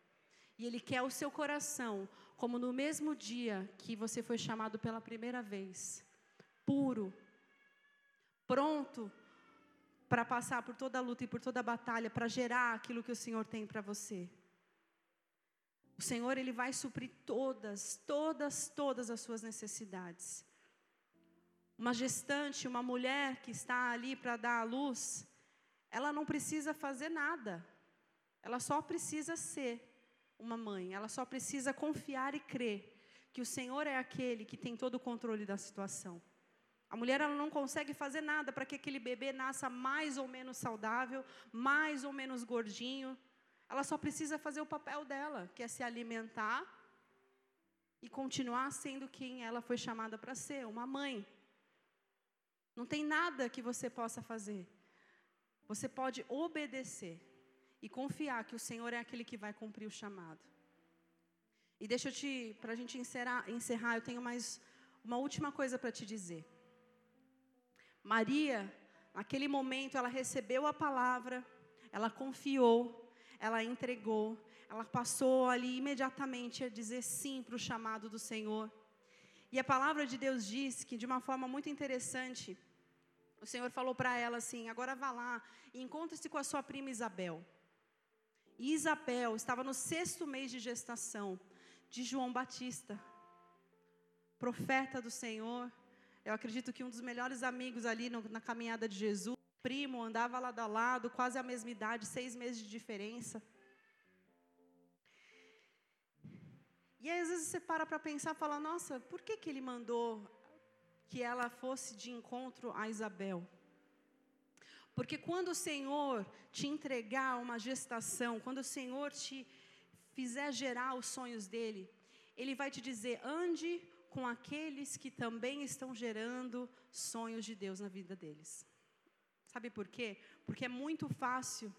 E Ele quer o seu coração, como no mesmo dia que você foi chamado pela primeira vez, puro, pronto para passar por toda a luta e por toda a batalha, para gerar aquilo que o Senhor tem para você. O Senhor, Ele vai suprir todas, todas, todas as suas necessidades. Uma gestante, uma mulher que está ali para dar à luz, ela não precisa fazer nada. Ela só precisa ser uma mãe. Ela só precisa confiar e crer que o Senhor é aquele que tem todo o controle da situação. A mulher ela não consegue fazer nada para que aquele bebê nasça mais ou menos saudável, mais ou menos gordinho. Ela só precisa fazer o papel dela, que é se alimentar e continuar sendo quem ela foi chamada para ser, uma mãe. Não tem nada que você possa fazer. Você pode obedecer e confiar que o Senhor é aquele que vai cumprir o chamado. E deixa eu te, para a gente encerrar, encerrar, eu tenho mais uma última coisa para te dizer. Maria, naquele momento, ela recebeu a palavra, ela confiou, ela entregou, ela passou ali imediatamente a dizer sim para o chamado do Senhor. E a palavra de Deus diz que, de uma forma muito interessante, o Senhor falou para ela assim: agora vá lá e encontre-se com a sua prima Isabel. E Isabel estava no sexto mês de gestação de João Batista, profeta do Senhor. Eu acredito que um dos melhores amigos ali no, na caminhada de Jesus, primo, andava lado a lado, quase a mesma idade, seis meses de diferença. E aí, às vezes você para para pensar fala: nossa, por que, que ele mandou que ela fosse de encontro a Isabel? Porque quando o Senhor te entregar uma gestação, quando o Senhor te fizer gerar os sonhos dele, ele vai te dizer: ande com aqueles que também estão gerando sonhos de Deus na vida deles. Sabe por quê? Porque é muito fácil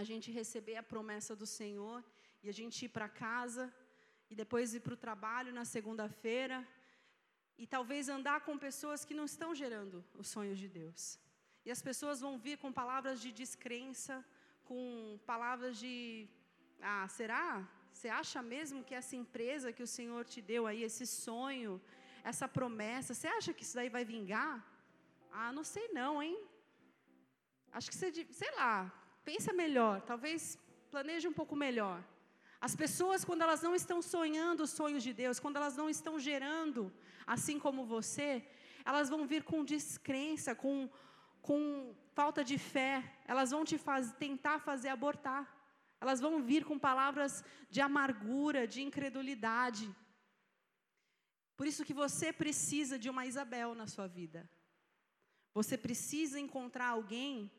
a gente receber a promessa do Senhor e a gente ir para casa e depois ir para o trabalho na segunda-feira e talvez andar com pessoas que não estão gerando os sonhos de Deus. E as pessoas vão vir com palavras de descrença, com palavras de ah, será? Você acha mesmo que essa empresa que o Senhor te deu aí, esse sonho, essa promessa, você acha que isso daí vai vingar? Ah, não sei não, hein? Acho que você, sei lá, pensa melhor, talvez planeje um pouco melhor. As pessoas, quando elas não estão sonhando os sonhos de Deus, quando elas não estão gerando, assim como você, elas vão vir com descrença, com, com falta de fé, elas vão te faz, tentar fazer abortar, elas vão vir com palavras de amargura, de incredulidade. Por isso que você precisa de uma Isabel na sua vida. Você precisa encontrar alguém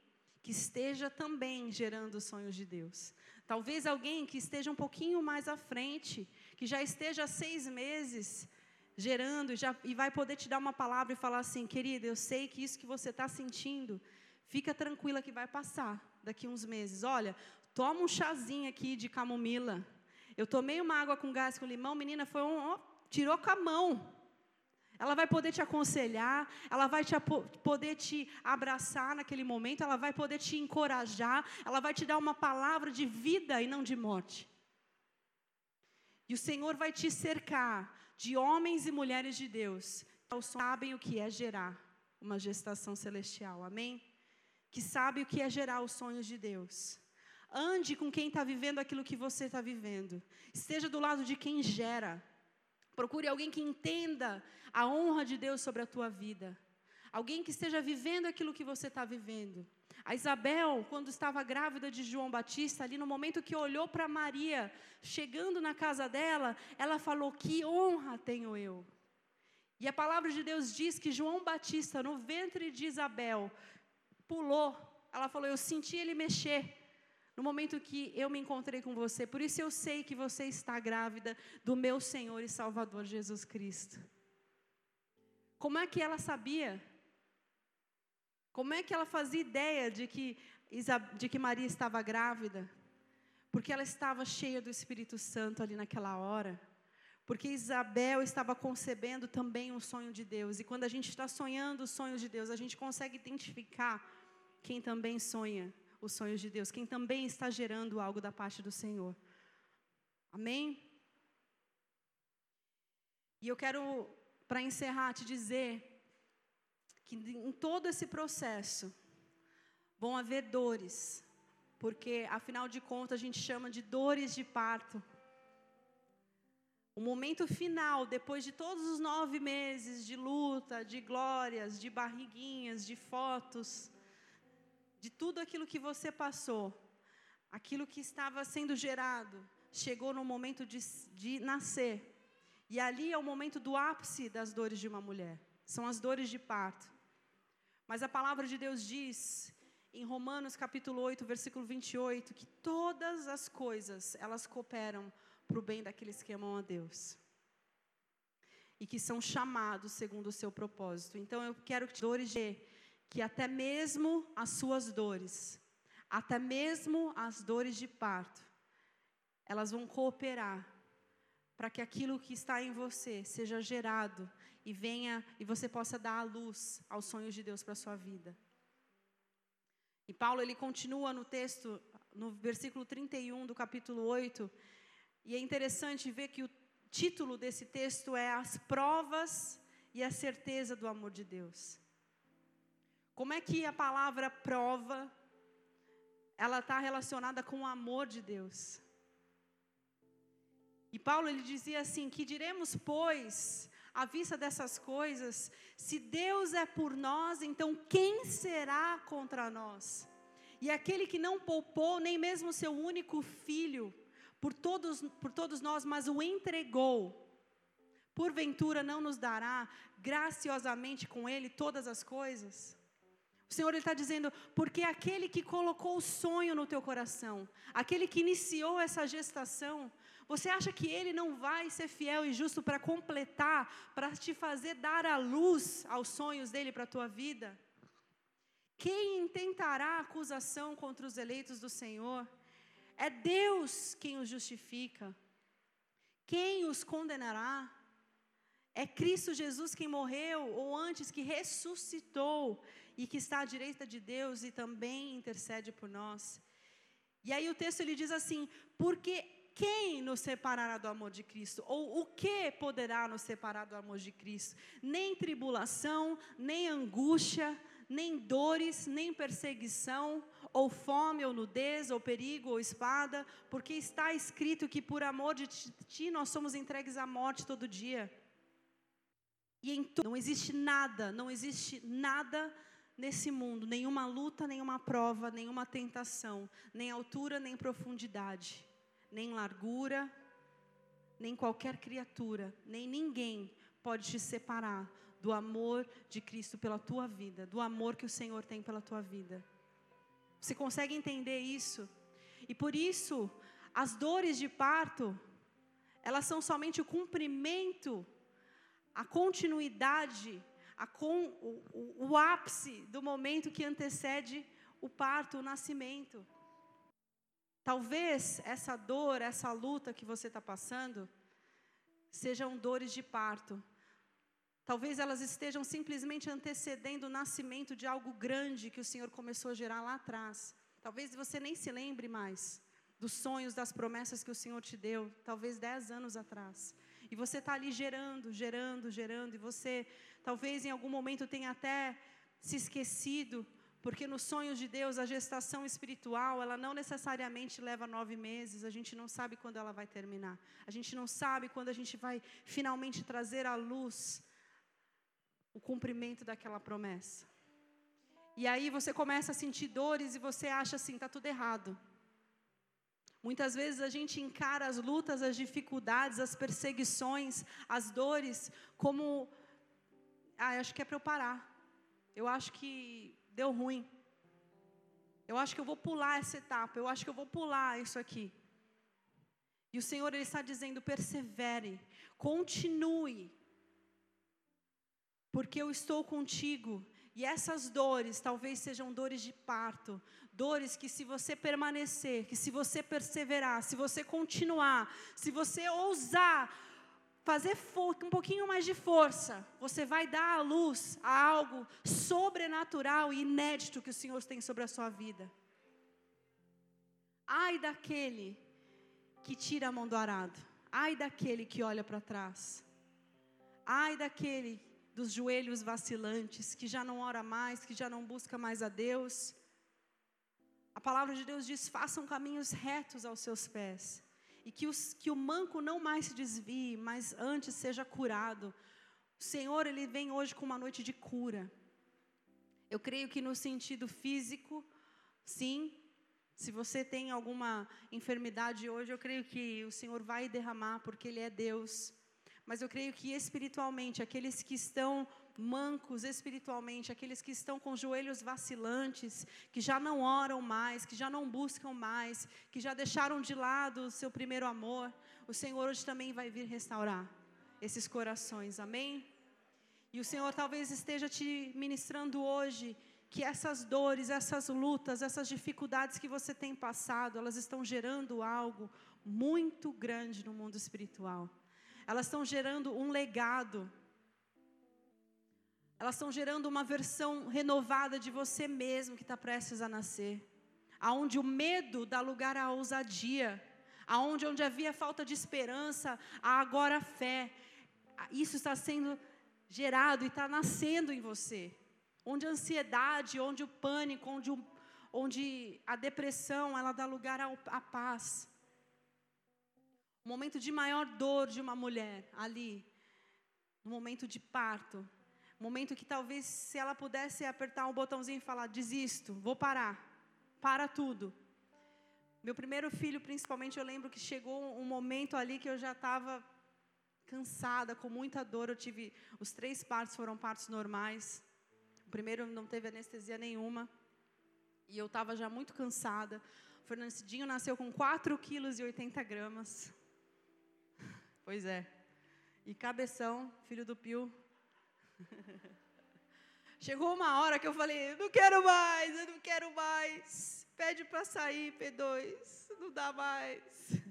que esteja também gerando os sonhos de Deus. Talvez alguém que esteja um pouquinho mais à frente, que já esteja há seis meses gerando já, e vai poder te dar uma palavra e falar assim, querida, eu sei que isso que você está sentindo, fica tranquila que vai passar daqui uns meses. Olha, toma um chazinho aqui de camomila. Eu tomei uma água com gás com limão, menina, foi um, tirou com a mão. Ela vai poder te aconselhar, ela vai te, poder te abraçar naquele momento, ela vai poder te encorajar, ela vai te dar uma palavra de vida e não de morte. E o Senhor vai te cercar de homens e mulheres de Deus que sabem o que é gerar uma gestação celestial, amém? Que sabe o que é gerar os sonhos de Deus. Ande com quem está vivendo aquilo que você está vivendo. Esteja do lado de quem gera. Procure alguém que entenda a honra de Deus sobre a tua vida. Alguém que esteja vivendo aquilo que você está vivendo. A Isabel, quando estava grávida de João Batista, ali no momento que olhou para Maria, chegando na casa dela, ela falou: Que honra tenho eu. E a palavra de Deus diz que João Batista, no ventre de Isabel, pulou. Ela falou: Eu senti ele mexer no momento que eu me encontrei com você. Por isso eu sei que você está grávida do meu Senhor e Salvador Jesus Cristo. Como é que ela sabia? Como é que ela fazia ideia de que, de que Maria estava grávida? Porque ela estava cheia do Espírito Santo ali naquela hora. Porque Isabel estava concebendo também um sonho de Deus. E quando a gente está sonhando os sonhos de Deus, a gente consegue identificar quem também sonha os sonhos de Deus, quem também está gerando algo da parte do Senhor. Amém? E eu quero, para encerrar, te dizer que em todo esse processo vão haver dores, porque afinal de contas a gente chama de dores de parto. O momento final, depois de todos os nove meses de luta, de glórias, de barriguinhas, de fotos, de tudo aquilo que você passou, aquilo que estava sendo gerado, chegou no momento de, de nascer. E ali é o momento do ápice das dores de uma mulher. São as dores de parto. Mas a palavra de Deus diz, em Romanos capítulo 8, versículo 28, que todas as coisas, elas cooperam para o bem daqueles que amam a Deus. E que são chamados segundo o seu propósito. Então eu quero que dores de que até mesmo as suas dores, até mesmo as dores de parto, elas vão cooperar para que aquilo que está em você seja gerado e venha e você possa dar a luz aos sonhos de Deus para a sua vida. E Paulo ele continua no texto, no versículo 31 do capítulo 8, e é interessante ver que o título desse texto é As provas e a certeza do amor de Deus. Como é que a palavra prova ela está relacionada com o amor de Deus? E Paulo ele dizia assim: que diremos, pois, à vista dessas coisas, se Deus é por nós, então quem será contra nós? E aquele que não poupou nem mesmo seu único filho por todos, por todos nós, mas o entregou, porventura não nos dará graciosamente com ele todas as coisas? O Senhor está dizendo, porque aquele que colocou o sonho no teu coração, aquele que iniciou essa gestação, você acha que Ele não vai ser fiel e justo para completar, para te fazer dar a luz aos sonhos dele para a tua vida? Quem intentará acusação contra os eleitos do Senhor? É Deus quem os justifica. Quem os condenará? É Cristo Jesus quem morreu, ou antes que ressuscitou e que está à direita de Deus e também intercede por nós. E aí o texto ele diz assim: porque quem nos separará do amor de Cristo? Ou o que poderá nos separar do amor de Cristo? Nem tribulação, nem angústia, nem dores, nem perseguição, ou fome, ou nudez, ou perigo, ou espada, porque está escrito que por amor de ti nós somos entregues à morte todo dia. E em não existe nada, não existe nada nesse mundo, nenhuma luta, nenhuma prova, nenhuma tentação, nem altura, nem profundidade nem largura, nem qualquer criatura, nem ninguém pode te separar do amor de Cristo pela tua vida, do amor que o Senhor tem pela tua vida. Você consegue entender isso? E por isso, as dores de parto, elas são somente o cumprimento, a continuidade, a com, o, o, o ápice do momento que antecede o parto, o nascimento. Talvez essa dor, essa luta que você está passando, sejam dores de parto. Talvez elas estejam simplesmente antecedendo o nascimento de algo grande que o Senhor começou a gerar lá atrás. Talvez você nem se lembre mais dos sonhos, das promessas que o Senhor te deu, talvez dez anos atrás. E você está ali gerando, gerando, gerando, e você talvez em algum momento tenha até se esquecido porque nos sonhos de Deus, a gestação espiritual, ela não necessariamente leva nove meses, a gente não sabe quando ela vai terminar. A gente não sabe quando a gente vai finalmente trazer à luz o cumprimento daquela promessa. E aí você começa a sentir dores e você acha assim, está tudo errado. Muitas vezes a gente encara as lutas, as dificuldades, as perseguições, as dores como, ah, acho que é para eu parar. Eu acho que deu ruim. Eu acho que eu vou pular essa etapa, eu acho que eu vou pular isso aqui. E o Senhor ele está dizendo: persevere, continue, porque eu estou contigo. E essas dores talvez sejam dores de parto, dores que se você permanecer, que se você perseverar, se você continuar, se você ousar fazer um pouquinho mais de força, você vai dar à luz a algo sobrenatural e inédito que o Senhor tem sobre a sua vida. Ai daquele que tira a mão do arado. Ai daquele que olha para trás. Ai daquele dos joelhos vacilantes, que já não ora mais, que já não busca mais a Deus. A palavra de Deus diz: façam caminhos retos aos seus pés e que, os, que o manco não mais se desvie, mas antes seja curado. O Senhor, Ele vem hoje com uma noite de cura. Eu creio que no sentido físico, sim, se você tem alguma enfermidade hoje, eu creio que o Senhor vai derramar, porque Ele é Deus. Mas eu creio que espiritualmente, aqueles que estão mancos espiritualmente, aqueles que estão com joelhos vacilantes, que já não oram mais, que já não buscam mais, que já deixaram de lado o seu primeiro amor, o Senhor hoje também vai vir restaurar esses corações, amém? E o Senhor talvez esteja te ministrando hoje que essas dores, essas lutas, essas dificuldades que você tem passado, elas estão gerando algo muito grande no mundo espiritual. Elas estão gerando um legado. Elas estão gerando uma versão renovada de você mesmo que está prestes a nascer. Aonde o medo dá lugar à ousadia. Aonde onde havia falta de esperança, há agora fé. Isso está sendo gerado e está nascendo em você. Onde a ansiedade, onde o pânico, onde, o, onde a depressão, ela dá lugar à paz. O momento de maior dor de uma mulher ali, no momento de parto, Momento que talvez se ela pudesse apertar um botãozinho e falar: desisto, vou parar, para tudo. Meu primeiro filho, principalmente, eu lembro que chegou um momento ali que eu já estava cansada, com muita dor. Eu tive os três partos foram partos normais. O primeiro não teve anestesia nenhuma. E eu estava já muito cansada. O Fernandinho nasceu com 4 quilos e 80 gramas. Pois é. E cabeção, filho do Pio, Chegou uma hora que eu falei, não quero mais, eu não quero mais. Pede para sair, P2, não dá mais.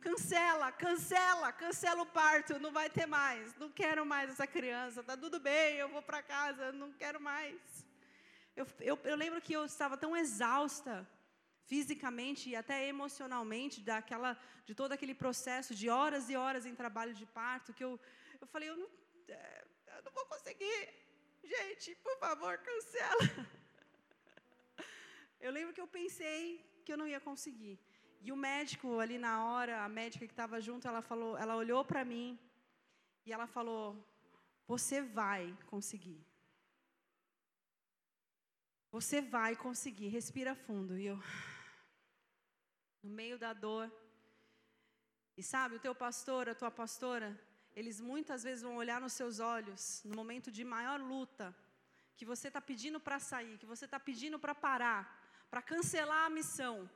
Cancela, cancela, cancela o parto, não vai ter mais. Não quero mais essa criança, tá tudo bem, eu vou para casa, não quero mais. Eu, eu, eu lembro que eu estava tão exausta, fisicamente e até emocionalmente, daquela, de todo aquele processo de horas e horas em trabalho de parto, que eu, eu falei, eu não, é, eu não vou conseguir. Gente, por favor, cancela. Eu lembro que eu pensei que eu não ia conseguir. E o médico ali na hora, a médica que estava junto, ela falou, ela olhou para mim e ela falou: "Você vai conseguir. Você vai conseguir. Respira fundo." E eu no meio da dor. E sabe, o teu pastor, a tua pastora, eles muitas vezes vão olhar nos seus olhos, no momento de maior luta, que você está pedindo para sair, que você está pedindo para parar, para cancelar a missão.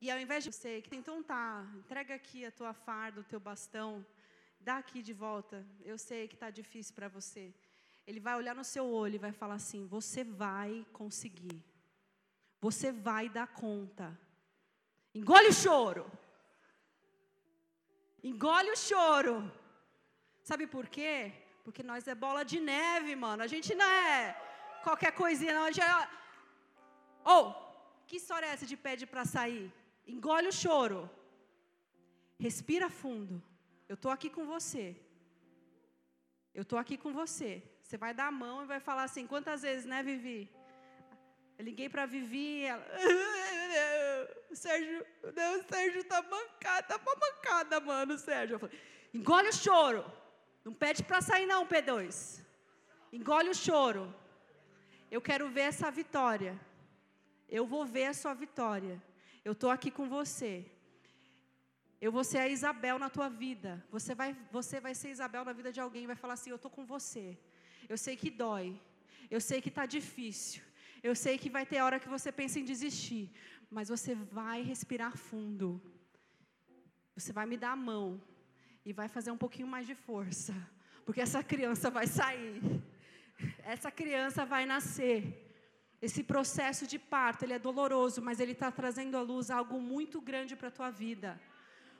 E ao invés de você, então tá, entrega aqui a tua farda, o teu bastão, dá aqui de volta. Eu sei que está difícil para você. Ele vai olhar no seu olho e vai falar assim: você vai conseguir. Você vai dar conta. Engole o choro. Engole o choro. Sabe por quê? Porque nós é bola de neve, mano. A gente não é qualquer coisinha, não. A gente é... Ou, oh, que história é essa de pede para sair? Engole o choro. Respira fundo. Eu estou aqui com você. Eu estou aqui com você. Você vai dar a mão e vai falar assim: quantas vezes, né, Vivi? Eu liguei para Vivi ela. O Sérgio, não, o Sérgio tá mancada, tá uma mancada, mano, o Sérgio. Eu falei, engole o choro. Não pede para sair, não, P2. Engole o choro. Eu quero ver essa vitória. Eu vou ver a sua vitória. Eu estou aqui com você. Eu vou ser a Isabel na tua vida. Você vai, você vai ser Isabel na vida de alguém vai falar assim: Eu estou com você. Eu sei que dói. Eu sei que está difícil. Eu sei que vai ter hora que você pensa em desistir. Mas você vai respirar fundo. Você vai me dar a mão e vai fazer um pouquinho mais de força, porque essa criança vai sair. Essa criança vai nascer. Esse processo de parto, ele é doloroso, mas ele está trazendo à luz algo muito grande para a tua vida.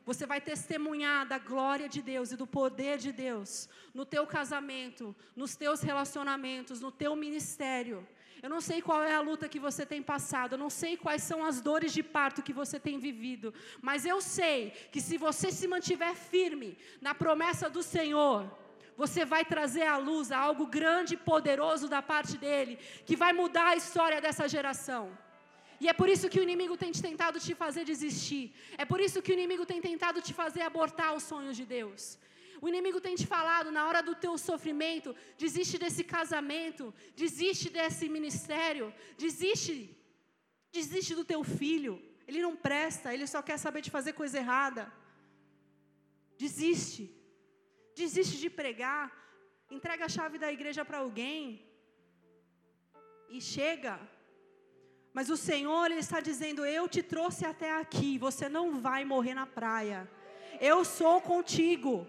Você vai testemunhar da glória de Deus e do poder de Deus no teu casamento, nos teus relacionamentos, no teu ministério. Eu não sei qual é a luta que você tem passado, eu não sei quais são as dores de parto que você tem vivido, mas eu sei que se você se mantiver firme na promessa do Senhor, você vai trazer à luz algo grande e poderoso da parte dele, que vai mudar a história dessa geração. E é por isso que o inimigo tem tentado te fazer desistir. É por isso que o inimigo tem tentado te fazer abortar os sonhos de Deus. O inimigo tem te falado na hora do teu sofrimento, desiste desse casamento, desiste desse ministério, desiste, desiste do teu filho. Ele não presta, ele só quer saber de fazer coisa errada. Desiste. Desiste de pregar. Entrega a chave da igreja para alguém. E chega. Mas o Senhor ele está dizendo: Eu te trouxe até aqui, você não vai morrer na praia. Eu sou contigo.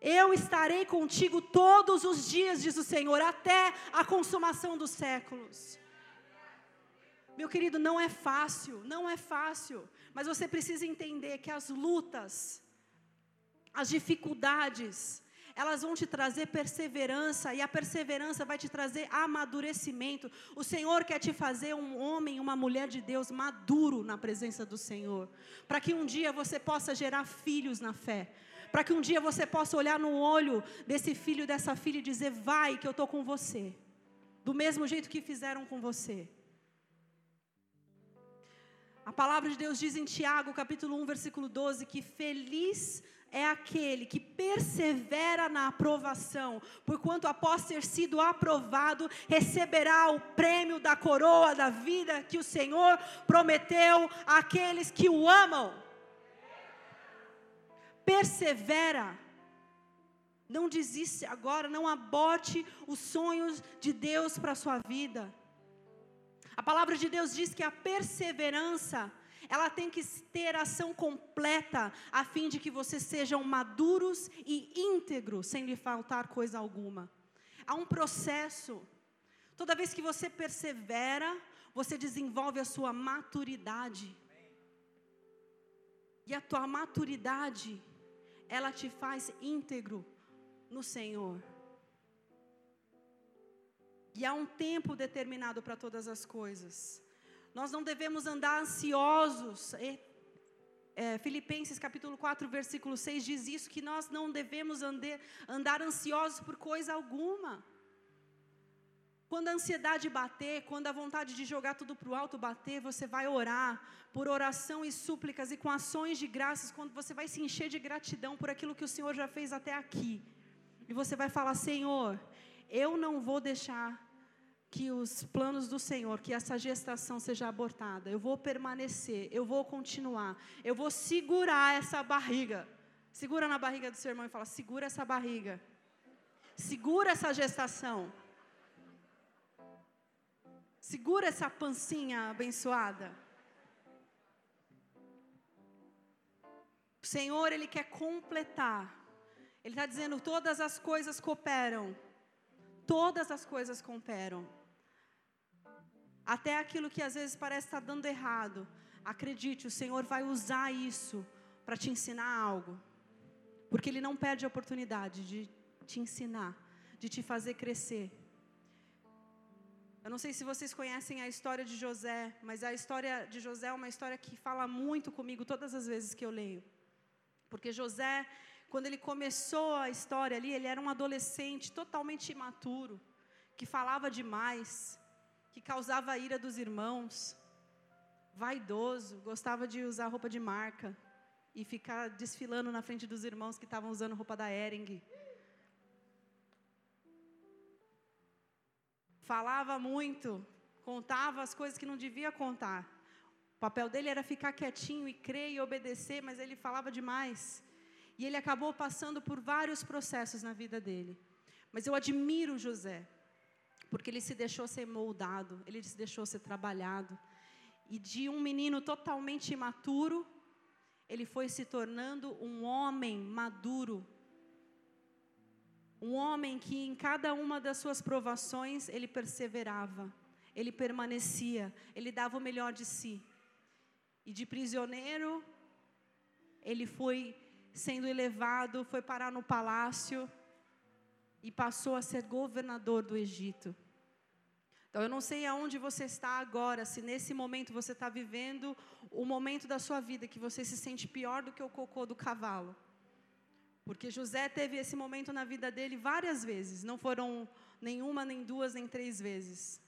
Eu estarei contigo todos os dias, diz o Senhor, até a consumação dos séculos. Meu querido, não é fácil, não é fácil, mas você precisa entender que as lutas, as dificuldades, elas vão te trazer perseverança, e a perseverança vai te trazer amadurecimento. O Senhor quer te fazer um homem, uma mulher de Deus maduro na presença do Senhor, para que um dia você possa gerar filhos na fé, para que um dia você possa olhar no olho desse filho, dessa filha e dizer: Vai, que eu estou com você, do mesmo jeito que fizeram com você. A palavra de Deus diz em Tiago, capítulo 1, versículo 12, que feliz é aquele que persevera na aprovação, porquanto após ter sido aprovado, receberá o prêmio da coroa da vida que o Senhor prometeu àqueles que o amam. Persevera. Não desiste agora, não aborte os sonhos de Deus para a sua vida. A palavra de Deus diz que a perseverança ela tem que ter ação completa, a fim de que vocês sejam maduros e íntegros, sem lhe faltar coisa alguma. Há um processo. Toda vez que você persevera, você desenvolve a sua maturidade. E a tua maturidade, ela te faz íntegro no Senhor. E há um tempo determinado para todas as coisas. Nós não devemos andar ansiosos. É, Filipenses capítulo 4, versículo 6 diz isso: que nós não devemos andar ansiosos por coisa alguma. Quando a ansiedade bater, quando a vontade de jogar tudo para o alto bater, você vai orar por oração e súplicas e com ações de graças, quando você vai se encher de gratidão por aquilo que o Senhor já fez até aqui. E você vai falar: Senhor, eu não vou deixar que os planos do Senhor, que essa gestação seja abortada. Eu vou permanecer, eu vou continuar, eu vou segurar essa barriga. Segura na barriga do seu irmão e fala: segura essa barriga. Segura essa gestação. Segura essa pancinha abençoada. O Senhor, Ele quer completar. Ele está dizendo: todas as coisas cooperam. Todas as coisas cooperam. Até aquilo que às vezes parece estar dando errado. Acredite, o Senhor vai usar isso para te ensinar algo. Porque Ele não perde a oportunidade de te ensinar, de te fazer crescer. Eu não sei se vocês conhecem a história de José, mas a história de José é uma história que fala muito comigo todas as vezes que eu leio. Porque José, quando ele começou a história ali, ele era um adolescente totalmente imaturo, que falava demais, que causava a ira dos irmãos, vaidoso, gostava de usar roupa de marca e ficar desfilando na frente dos irmãos que estavam usando roupa da Ering. Falava muito, contava as coisas que não devia contar. O papel dele era ficar quietinho e crer e obedecer, mas ele falava demais. E ele acabou passando por vários processos na vida dele. Mas eu admiro José, porque ele se deixou ser moldado, ele se deixou ser trabalhado. E de um menino totalmente imaturo, ele foi se tornando um homem maduro. Um homem que em cada uma das suas provações ele perseverava, ele permanecia, ele dava o melhor de si. E de prisioneiro, ele foi sendo elevado, foi parar no palácio e passou a ser governador do Egito. Então, eu não sei aonde você está agora, se nesse momento você está vivendo o momento da sua vida que você se sente pior do que o cocô do cavalo. Porque José teve esse momento na vida dele várias vezes, não foram nenhuma, nem duas, nem três vezes.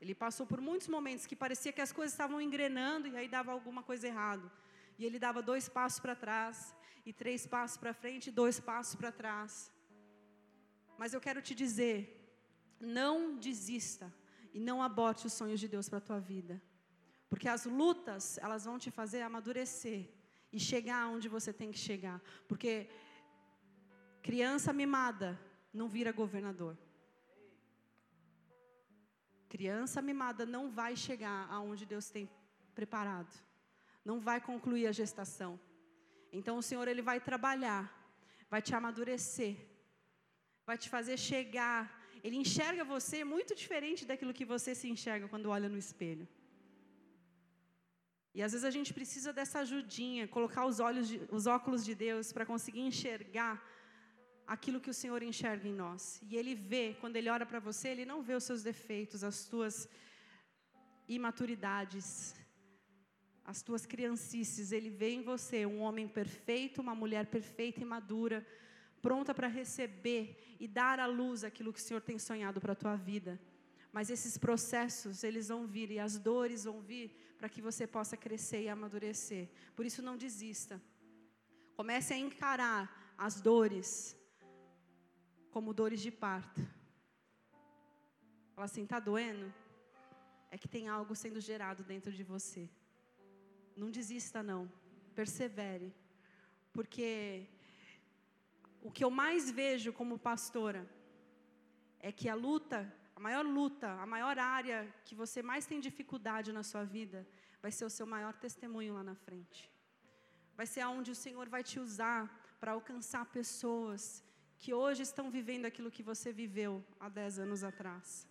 Ele passou por muitos momentos que parecia que as coisas estavam engrenando e aí dava alguma coisa errado. E ele dava dois passos para trás, e três passos para frente, e dois passos para trás. Mas eu quero te dizer, não desista e não aborte os sonhos de Deus para a tua vida. Porque as lutas, elas vão te fazer amadurecer e chegar onde você tem que chegar. Porque criança mimada não vira governador. Criança mimada não vai chegar aonde Deus tem preparado. Não vai concluir a gestação. Então o Senhor ele vai trabalhar, vai te amadurecer, vai te fazer chegar ele enxerga você muito diferente daquilo que você se enxerga quando olha no espelho. E às vezes a gente precisa dessa ajudinha, colocar os olhos, de, os óculos de Deus para conseguir enxergar aquilo que o Senhor enxerga em nós. E Ele vê, quando Ele olha para você, Ele não vê os seus defeitos, as tuas imaturidades, as tuas criancices. Ele vê em você um homem perfeito, uma mulher perfeita e madura, pronta para receber e dar à luz aquilo que o Senhor tem sonhado para a tua vida. Mas esses processos, eles vão vir e as dores vão vir para que você possa crescer e amadurecer. Por isso, não desista. Comece a encarar as dores como dores de parto. Fala assim, está doendo? É que tem algo sendo gerado dentro de você. Não desista, não. Persevere. Porque o que eu mais vejo como pastora é que a luta maior luta, a maior área que você mais tem dificuldade na sua vida, vai ser o seu maior testemunho lá na frente. Vai ser aonde o Senhor vai te usar para alcançar pessoas que hoje estão vivendo aquilo que você viveu há dez anos atrás.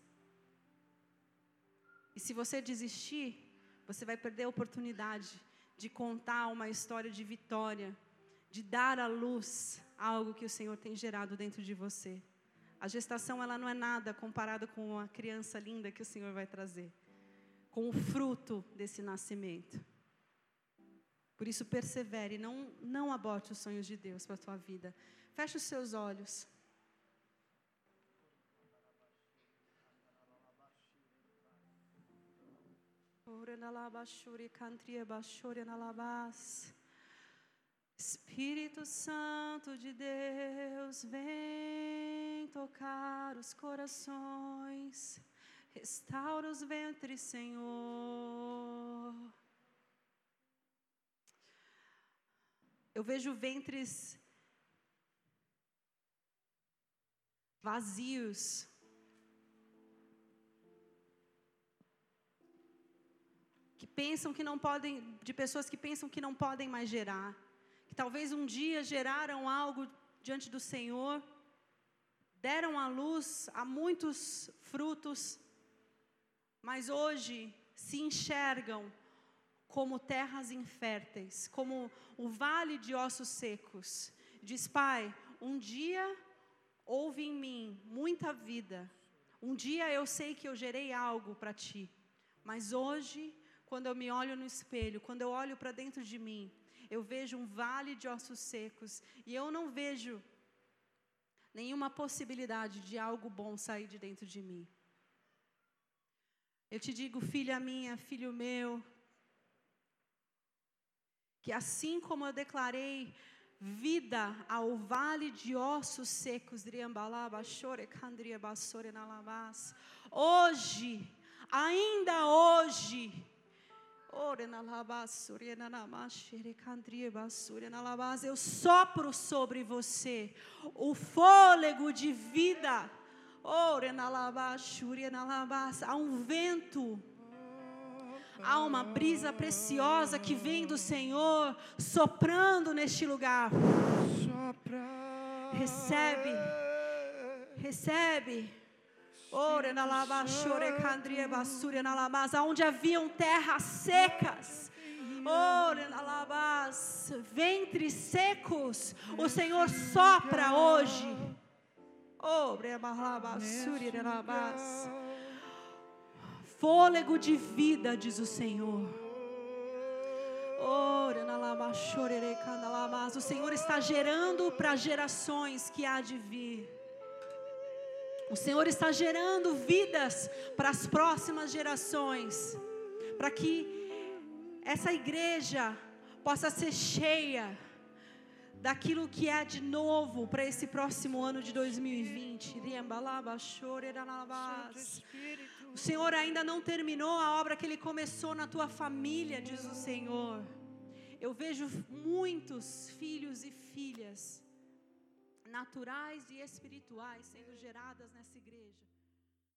E se você desistir, você vai perder a oportunidade de contar uma história de vitória, de dar à luz algo que o Senhor tem gerado dentro de você. A gestação ela não é nada comparada com a criança linda que o Senhor vai trazer, com o fruto desse nascimento. Por isso persevere, não não aborte os sonhos de Deus para a tua vida. Feche os seus olhos. Espírito Santo de Deus, vem tocar os corações, restaura os ventres, Senhor. Eu vejo ventres vazios. Que pensam que não podem, de pessoas que pensam que não podem mais gerar que talvez um dia geraram algo diante do Senhor, deram à luz a muitos frutos, mas hoje se enxergam como terras inférteis, como o vale de ossos secos. Diz, Pai, um dia houve em mim muita vida, um dia eu sei que eu gerei algo para ti, mas hoje, quando eu me olho no espelho, quando eu olho para dentro de mim, eu vejo um vale de ossos secos e eu não vejo nenhuma possibilidade de algo bom sair de dentro de mim. Eu te digo, filha minha, filho meu, que assim como eu declarei vida ao vale de ossos secos, hoje, ainda hoje, eu sopro sobre você o fôlego de vida. Há um vento, há uma brisa preciosa que vem do Senhor soprando neste lugar. Recebe, recebe. Ore na lava, chore basura na labas, onde haviam terras secas. Ventres secos. O Senhor sopra hoje. Ore na labas. Fôlego de vida, diz o Senhor. O Senhor está gerando para gerações que há de vir. O Senhor está gerando vidas para as próximas gerações, para que essa igreja possa ser cheia daquilo que é de novo para esse próximo ano de 2020. O Senhor ainda não terminou a obra que Ele começou na tua família, diz o Senhor. Eu vejo muitos filhos e filhas naturais e espirituais sendo geradas nessa igreja.